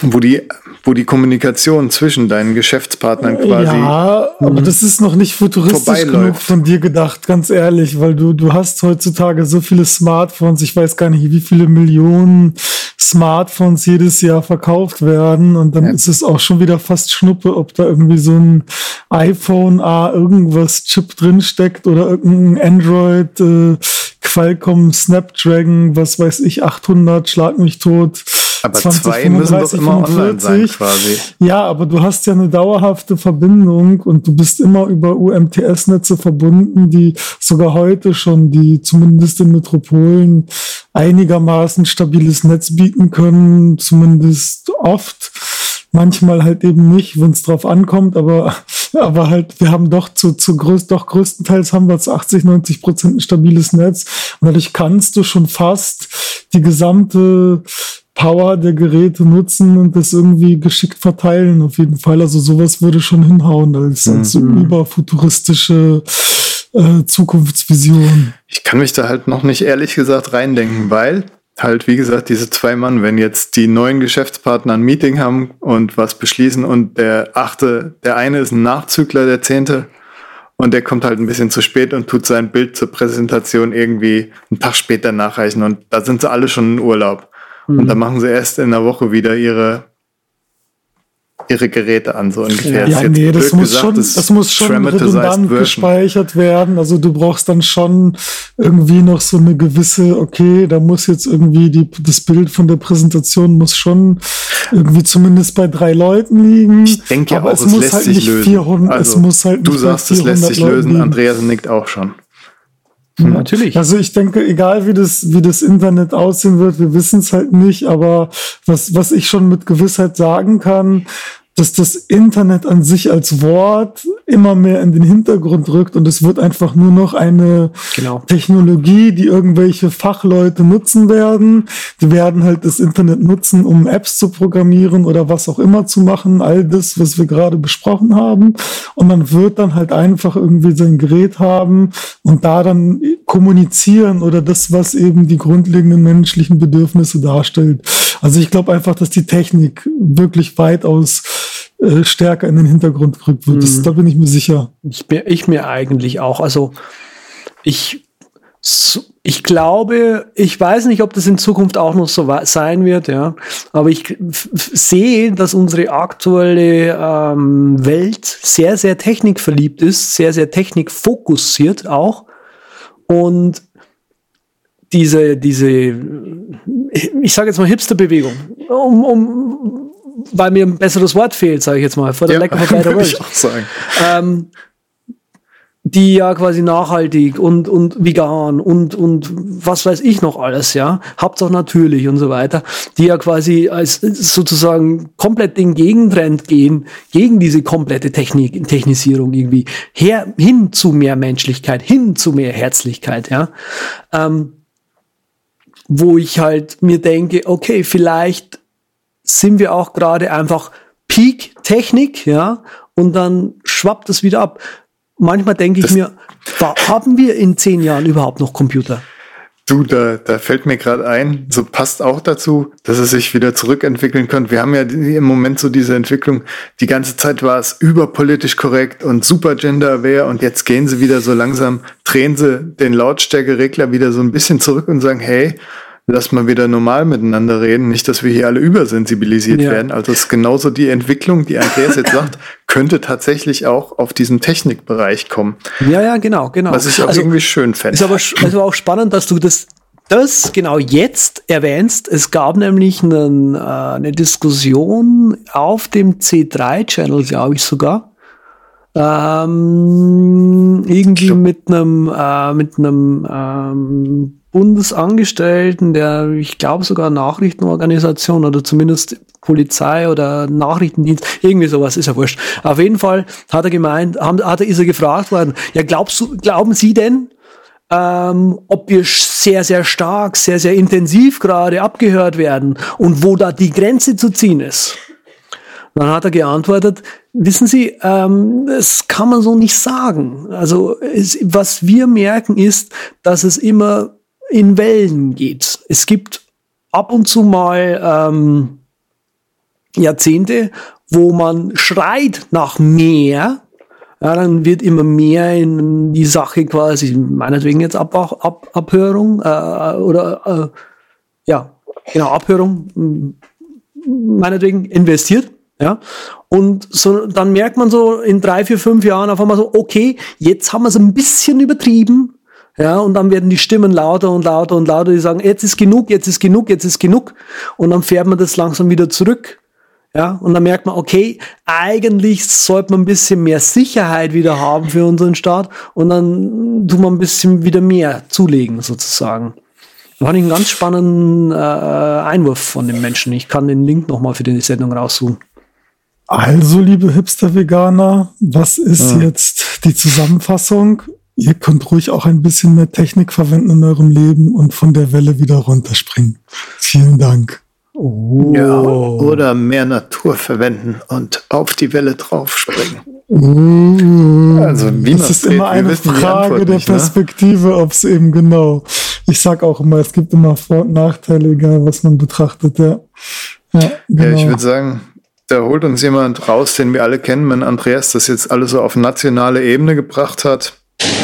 wo die wo die Kommunikation zwischen deinen Geschäftspartnern quasi. Ja, aber das ist noch nicht futuristisch genug von dir gedacht, ganz ehrlich, weil du, du hast heutzutage so viele Smartphones, ich weiß gar nicht, wie viele Millionen Smartphones jedes Jahr verkauft werden und dann ja. ist es auch schon wieder fast Schnuppe, ob da irgendwie so ein iPhone A irgendwas Chip drin steckt oder irgendein Android äh, Qualcomm Snapdragon, was weiß ich, 800, schlag mich tot aber 20, zwei 35, müssen doch immer 45. online sein quasi. Ja, aber du hast ja eine dauerhafte Verbindung und du bist immer über UMTS-Netze verbunden, die sogar heute schon, die zumindest in Metropolen einigermaßen stabiles Netz bieten können, zumindest oft. Manchmal halt eben nicht, wenn es drauf ankommt, aber, aber halt, wir haben doch zu, zu größt, doch größtenteils haben wir zu 80, 90 Prozent ein stabiles Netz. Und dadurch kannst du schon fast die gesamte Power der Geräte nutzen und das irgendwie geschickt verteilen, auf jeden Fall. Also sowas würde schon hinhauen als, als mhm. überfuturistische äh, Zukunftsvision. Ich kann mich da halt noch nicht ehrlich gesagt reindenken, weil halt, wie gesagt, diese zwei Mann, wenn jetzt die neuen Geschäftspartner ein Meeting haben und was beschließen und der achte, der eine ist ein Nachzügler, der zehnte, und der kommt halt ein bisschen zu spät und tut sein Bild zur Präsentation irgendwie einen Tag später nachreichen und da sind sie alle schon in Urlaub. Mhm. Und dann machen sie erst in der Woche wieder ihre ihre Geräte an, so ungefähr. Ja, nee, das muss, gesagt, schon, das, das muss schon redundant gespeichert werden. Also du brauchst dann schon irgendwie noch so eine gewisse, okay, da muss jetzt irgendwie die, das Bild von der Präsentation muss schon irgendwie zumindest bei drei Leuten liegen. Ich denke ja auch, es, es lässt halt sich lösen. 400, also, es muss halt du sagst, es lässt sich lösen, liegen. Andreas nickt auch schon. Hm. Natürlich. Also ich denke, egal wie das, wie das Internet aussehen wird, wir wissen es halt nicht, aber was, was ich schon mit Gewissheit sagen kann, dass das Internet an sich als Wort immer mehr in den Hintergrund rückt und es wird einfach nur noch eine genau. Technologie, die irgendwelche Fachleute nutzen werden. Die werden halt das Internet nutzen, um Apps zu programmieren oder was auch immer zu machen. All das, was wir gerade besprochen haben. Und man wird dann halt einfach irgendwie sein Gerät haben und da dann kommunizieren oder das, was eben die grundlegenden menschlichen Bedürfnisse darstellt. Also ich glaube einfach, dass die Technik wirklich weitaus äh, stärker in den Hintergrund gerückt wird. Das, mhm. Da bin ich mir sicher. Ich, mir, ich mir eigentlich auch. Also ich, ich glaube, ich weiß nicht, ob das in Zukunft auch noch so sein wird, ja. Aber ich sehe, dass unsere aktuelle ähm, Welt sehr, sehr technikverliebt ist, sehr, sehr technikfokussiert auch. Und diese, diese, ich sage jetzt mal Hipster-Bewegung, um, um weil mir ein besseres Wort fehlt, sage ich jetzt mal, vor der ja, Lack of a better Ich auch sagen. Ähm, die ja quasi nachhaltig und, und vegan und, und was weiß ich noch alles, ja, Hauptsache natürlich und so weiter, die ja quasi als sozusagen komplett den Gegentrend gehen, gegen diese komplette Technik, Technisierung irgendwie, her, hin zu mehr Menschlichkeit, hin zu mehr Herzlichkeit, ja, ähm, wo ich halt mir denke, okay, vielleicht sind wir auch gerade einfach Peak-Technik, ja, und dann schwappt es wieder ab. Manchmal denke ich mir, haben wir in zehn Jahren überhaupt noch Computer? Du, da, da fällt mir gerade ein, so passt auch dazu, dass es sich wieder zurückentwickeln könnte. Wir haben ja im Moment so diese Entwicklung, die ganze Zeit war es überpolitisch korrekt und super gender-aware und jetzt gehen sie wieder so langsam, drehen sie den Lautstärkeregler wieder so ein bisschen zurück und sagen, hey, lass mal wieder normal miteinander reden, nicht, dass wir hier alle übersensibilisiert ja. werden. Also es ist genauso die Entwicklung, die Andreas jetzt sagt, könnte tatsächlich auch auf diesen Technikbereich kommen. Ja, ja, genau, genau. Was ich auch also, irgendwie schön fände. Ist aber also auch spannend, dass du das das genau jetzt erwähnst. Es gab nämlich einen, äh, eine Diskussion auf dem C3-Channel, glaube ich sogar. Ähm, irgendwie mit einem äh, mit einem ähm, Bundesangestellten, der, ich glaube sogar Nachrichtenorganisation oder zumindest Polizei oder Nachrichtendienst, irgendwie sowas, ist ja wurscht. Auf jeden Fall hat er gemeint, hat er, ist er gefragt worden, ja, glaubst du, glauben Sie denn, ähm, ob wir sehr, sehr stark, sehr, sehr intensiv gerade abgehört werden und wo da die Grenze zu ziehen ist? Dann hat er geantwortet, wissen Sie, ähm, das kann man so nicht sagen. Also es, was wir merken ist, dass es immer in Wellen geht. Es gibt ab und zu mal ähm, Jahrzehnte, wo man schreit nach mehr, ja, dann wird immer mehr in die Sache quasi, meinetwegen jetzt Ab Ab Abhörung äh, oder äh, ja, genau, Abhörung, meinetwegen investiert. Ja, und so, dann merkt man so in drei, vier, fünf Jahren auf einmal so, okay, jetzt haben wir es ein bisschen übertrieben. Ja, und dann werden die Stimmen lauter und lauter und lauter, die sagen, jetzt ist genug, jetzt ist genug, jetzt ist genug. Und dann fährt man das langsam wieder zurück. Ja, und dann merkt man, okay, eigentlich sollte man ein bisschen mehr Sicherheit wieder haben für unseren Staat und dann tut man ein bisschen wieder mehr zulegen, sozusagen. Da fand ich einen ganz spannenden äh, Einwurf von dem Menschen. Ich kann den Link nochmal für die Sendung raussuchen. Also, liebe Hipster-Veganer, was ist ja. jetzt die Zusammenfassung? Ihr könnt ruhig auch ein bisschen mehr Technik verwenden in eurem Leben und von der Welle wieder runterspringen. Vielen Dank. Oh. Ja, oder mehr Natur verwenden und auf die Welle draufspringen. Uh, also wie das ist immer eine Frage der nicht, ne? Perspektive, ne? ob es eben genau. Ich sag auch immer, es gibt immer Vor- und Nachteile, egal was man betrachtet. Ja, ja, genau. ja ich würde sagen, da holt uns jemand raus, den wir alle kennen, wenn Andreas das jetzt alles so auf nationale Ebene gebracht hat.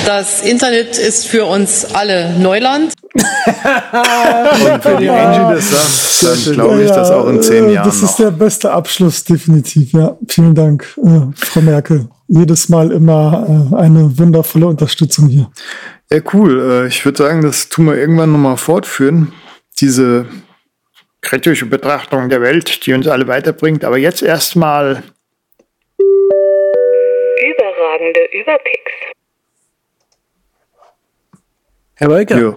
Das Internet ist für uns alle Neuland. Und für die Angie das sagt, dann glaube ich ja, das auch in zehn Jahren. Das ist noch. der beste Abschluss, definitiv. Ja, vielen Dank, äh, Frau Merkel. Jedes Mal immer äh, eine wundervolle Unterstützung hier. Ja, cool. Äh, ich würde sagen, das tun wir irgendwann nochmal fortführen. Diese kritische Betrachtung der Welt, die uns alle weiterbringt. Aber jetzt erstmal. Überragende Überpicks. Herr Wolker. Ja.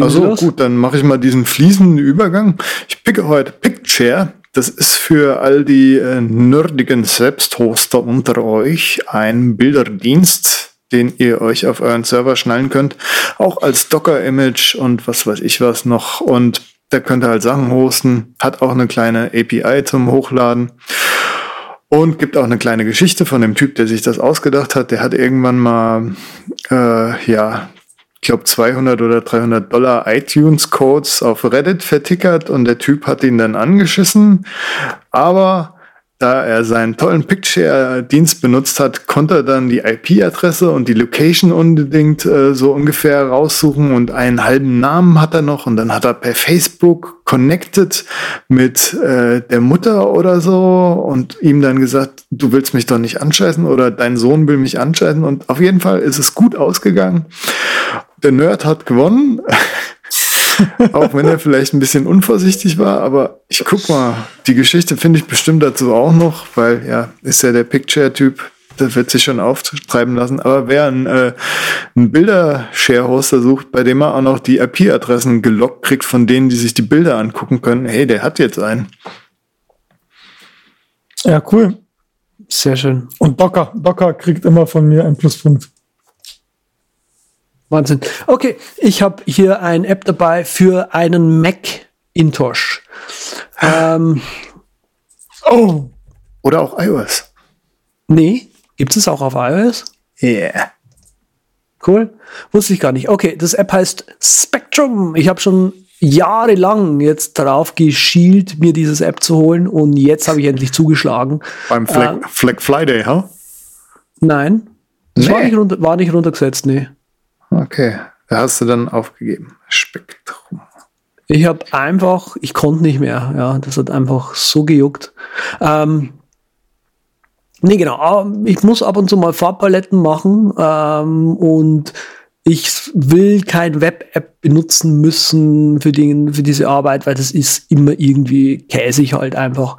Also gut, dann mache ich mal diesen fließenden Übergang. Ich picke heute Picture. Das ist für all die äh, nerdigen Selbsthoster unter euch ein Bilderdienst, den ihr euch auf euren Server schnallen könnt. Auch als Docker-Image und was weiß ich was noch. Und der könnt ihr halt Sachen hosten. Hat auch eine kleine API zum Hochladen. Und gibt auch eine kleine Geschichte von dem Typ, der sich das ausgedacht hat. Der hat irgendwann mal, äh, ja, glaube 200 oder 300 Dollar iTunes-Codes auf Reddit vertickert und der Typ hat ihn dann angeschissen. Aber da er seinen tollen Picture-Dienst benutzt hat, konnte er dann die IP-Adresse und die Location unbedingt äh, so ungefähr raussuchen und einen halben Namen hat er noch und dann hat er per Facebook connected mit äh, der Mutter oder so und ihm dann gesagt, du willst mich doch nicht anscheißen oder dein Sohn will mich anscheißen und auf jeden Fall ist es gut ausgegangen. Der Nerd hat gewonnen. auch wenn er vielleicht ein bisschen unvorsichtig war, aber ich guck mal, die Geschichte finde ich bestimmt dazu auch noch, weil ja, ist ja der Picture-Typ, das wird sich schon auftreiben lassen. Aber wer einen, äh, einen Bilder-Share-Hoster sucht, bei dem er auch noch die IP-Adressen gelockt kriegt, von denen, die sich die Bilder angucken können, hey, der hat jetzt einen. Ja, cool. Sehr schön. Und Docker, Docker kriegt immer von mir einen Pluspunkt. Wahnsinn. Okay, ich habe hier ein App dabei für einen Macintosh. Ähm, oh. Oder auch iOS. Nee, gibt es auch auf iOS? Yeah. Cool. Wusste ich gar nicht. Okay, das App heißt Spectrum. Ich habe schon jahrelang jetzt darauf geschielt, mir dieses App zu holen und jetzt habe ich endlich zugeschlagen. Beim Flag, äh, Flag Friday, ha? Huh? Nein. Das nee. war, nicht runter, war nicht runtergesetzt, nee. Okay, da hast du dann aufgegeben. Spektrum. Ich habe einfach, ich konnte nicht mehr. Ja, das hat einfach so gejuckt. Ähm, nee, genau. Ich muss ab und zu mal Farbpaletten machen ähm, und ich will kein Web-App benutzen müssen für, den, für diese Arbeit, weil das ist immer irgendwie käsig halt einfach.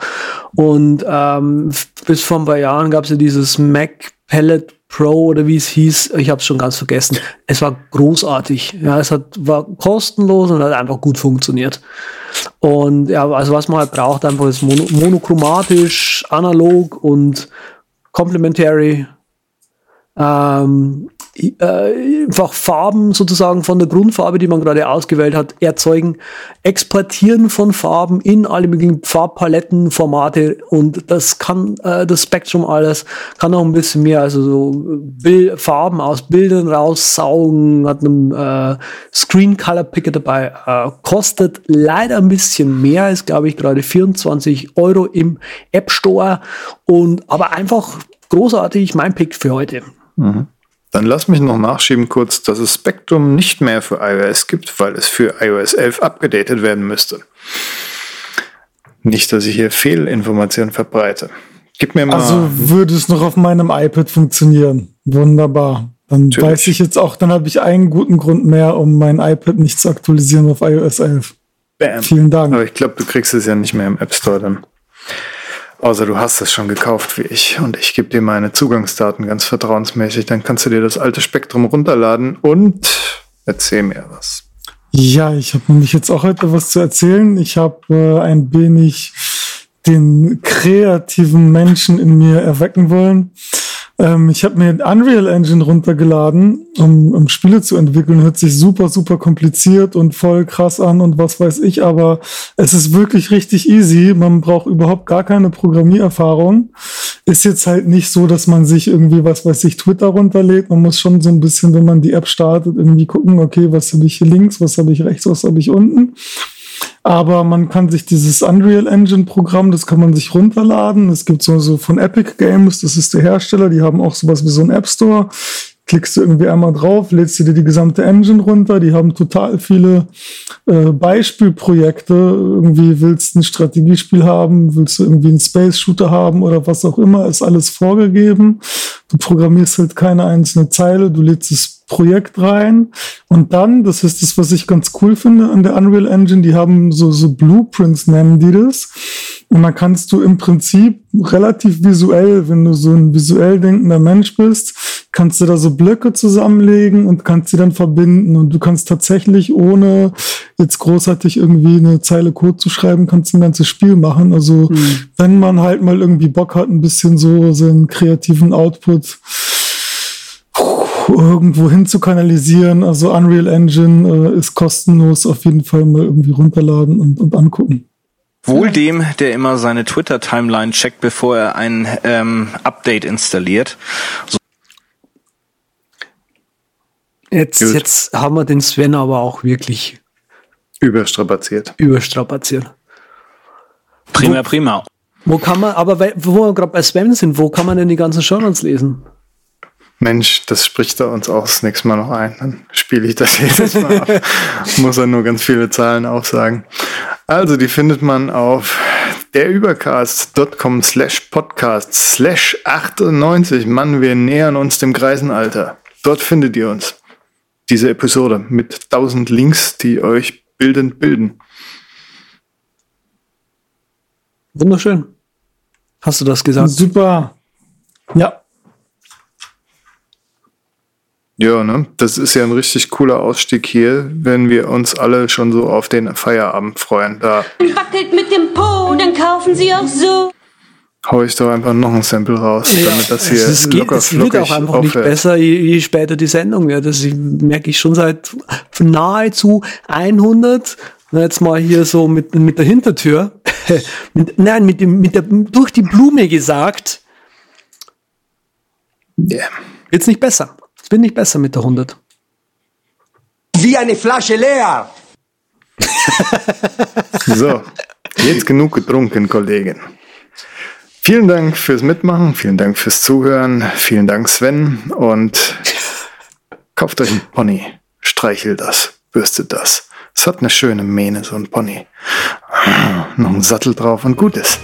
Und ähm, bis vor ein paar Jahren gab es ja dieses Mac Palette Pro oder wie es hieß, ich habe es schon ganz vergessen. Es war großartig. Ja, es hat, war kostenlos und hat einfach gut funktioniert. Und ja, also was man halt braucht, einfach ist mono monochromatisch, analog und complementary. Ähm, äh, einfach Farben sozusagen von der Grundfarbe, die man gerade ausgewählt hat, erzeugen, exportieren von Farben in alle möglichen Farbpaletten, Formate und das kann äh, das Spektrum alles, kann auch ein bisschen mehr, also so Bild, Farben aus Bildern raussaugen, hat einen äh, Screen Color Picker dabei, äh, kostet leider ein bisschen mehr, ist glaube ich gerade 24 Euro im App Store und aber einfach großartig mein Pick für heute. Mhm. Dann lass mich noch nachschieben kurz, dass es Spectrum nicht mehr für iOS gibt, weil es für iOS 11 abgedatet werden müsste. Nicht, dass ich hier Fehlinformationen verbreite. Gib mir mal. Also würde es noch auf meinem iPad funktionieren. Wunderbar. Dann Natürlich. weiß ich jetzt auch, dann habe ich einen guten Grund mehr, um mein iPad nicht zu aktualisieren auf iOS 11. Bam. Vielen Dank. Aber ich glaube, du kriegst es ja nicht mehr im App Store dann. Außer du hast es schon gekauft wie ich und ich gebe dir meine Zugangsdaten ganz vertrauensmäßig. Dann kannst du dir das alte Spektrum runterladen und erzähl mir was. Ja, ich habe nämlich jetzt auch heute was zu erzählen. Ich habe äh, ein wenig den kreativen Menschen in mir erwecken wollen. Ähm, ich habe mir Unreal Engine runtergeladen, um, um Spiele zu entwickeln. Hört sich super, super kompliziert und voll krass an und was weiß ich, aber es ist wirklich richtig easy. Man braucht überhaupt gar keine Programmiererfahrung. Ist jetzt halt nicht so, dass man sich irgendwie, was weiß ich, Twitter runterlädt. Man muss schon so ein bisschen, wenn man die App startet, irgendwie gucken, okay, was habe ich hier links, was habe ich rechts, was habe ich unten. Aber man kann sich dieses Unreal Engine Programm, das kann man sich runterladen. Es gibt so, so von Epic Games, das ist der Hersteller, die haben auch sowas wie so ein App Store. Klickst du irgendwie einmal drauf, lädst du dir die gesamte Engine runter. Die haben total viele äh, Beispielprojekte. Irgendwie willst du ein Strategiespiel haben, willst du irgendwie einen Space Shooter haben oder was auch immer, ist alles vorgegeben. Du programmierst halt keine einzelne Zeile, du lädst es Projekt rein. Und dann, das ist das, was ich ganz cool finde an der Unreal Engine, die haben so, so Blueprints, nennen die das. Und dann kannst du im Prinzip relativ visuell, wenn du so ein visuell denkender Mensch bist, kannst du da so Blöcke zusammenlegen und kannst sie dann verbinden. Und du kannst tatsächlich, ohne jetzt großartig irgendwie eine Zeile Code zu schreiben, kannst ein ganzes Spiel machen. Also, mhm. wenn man halt mal irgendwie Bock hat, ein bisschen so seinen kreativen Output irgendwo hin zu kanalisieren. Also Unreal Engine äh, ist kostenlos, auf jeden Fall mal irgendwie runterladen und, und angucken. Wohl dem, der immer seine Twitter-Timeline checkt, bevor er ein ähm, Update installiert. So jetzt, jetzt haben wir den Sven aber auch wirklich überstrapaziert. Überstrapaziert. Prima, wo, prima. Wo kann man, aber wo wir gerade bei Sven sind, wo kann man denn die ganzen Shownotes lesen? Mensch, das spricht er uns auch das nächste Mal noch ein. Dann spiele ich das jedes Mal ab. Muss er nur ganz viele Zahlen aufsagen. Also, die findet man auf derübercast.com slash podcast slash 98. Mann, wir nähern uns dem Greisenalter. Dort findet ihr uns. Diese Episode mit 1000 Links, die euch bildend bilden. Wunderschön. Hast du das gesagt? Super. Ja. Ja, ne? Das ist ja ein richtig cooler Ausstieg hier, wenn wir uns alle schon so auf den Feierabend freuen. Da wackelt mit dem Po, dann kaufen sie auch so. Hau ich doch einfach noch ein Sample raus, ja, damit das hier es locker geht, Es wird auch einfach aufhört. nicht besser, je, je, später die Sendung wird. Das merke ich schon seit nahezu 100. Jetzt mal hier so mit, mit der Hintertür. mit, nein, mit dem, mit der, durch die Blume gesagt. Yeah. Jetzt nicht besser bin nicht besser mit der 100. Wie eine Flasche leer. so, jetzt genug getrunken, Kollegen. Vielen Dank fürs Mitmachen, vielen Dank fürs Zuhören, vielen Dank Sven und kauft euch ein Pony, streichelt das, bürstet das. Es hat eine schöne Mähne, so ein Pony. Noch ein Sattel drauf und gut ist.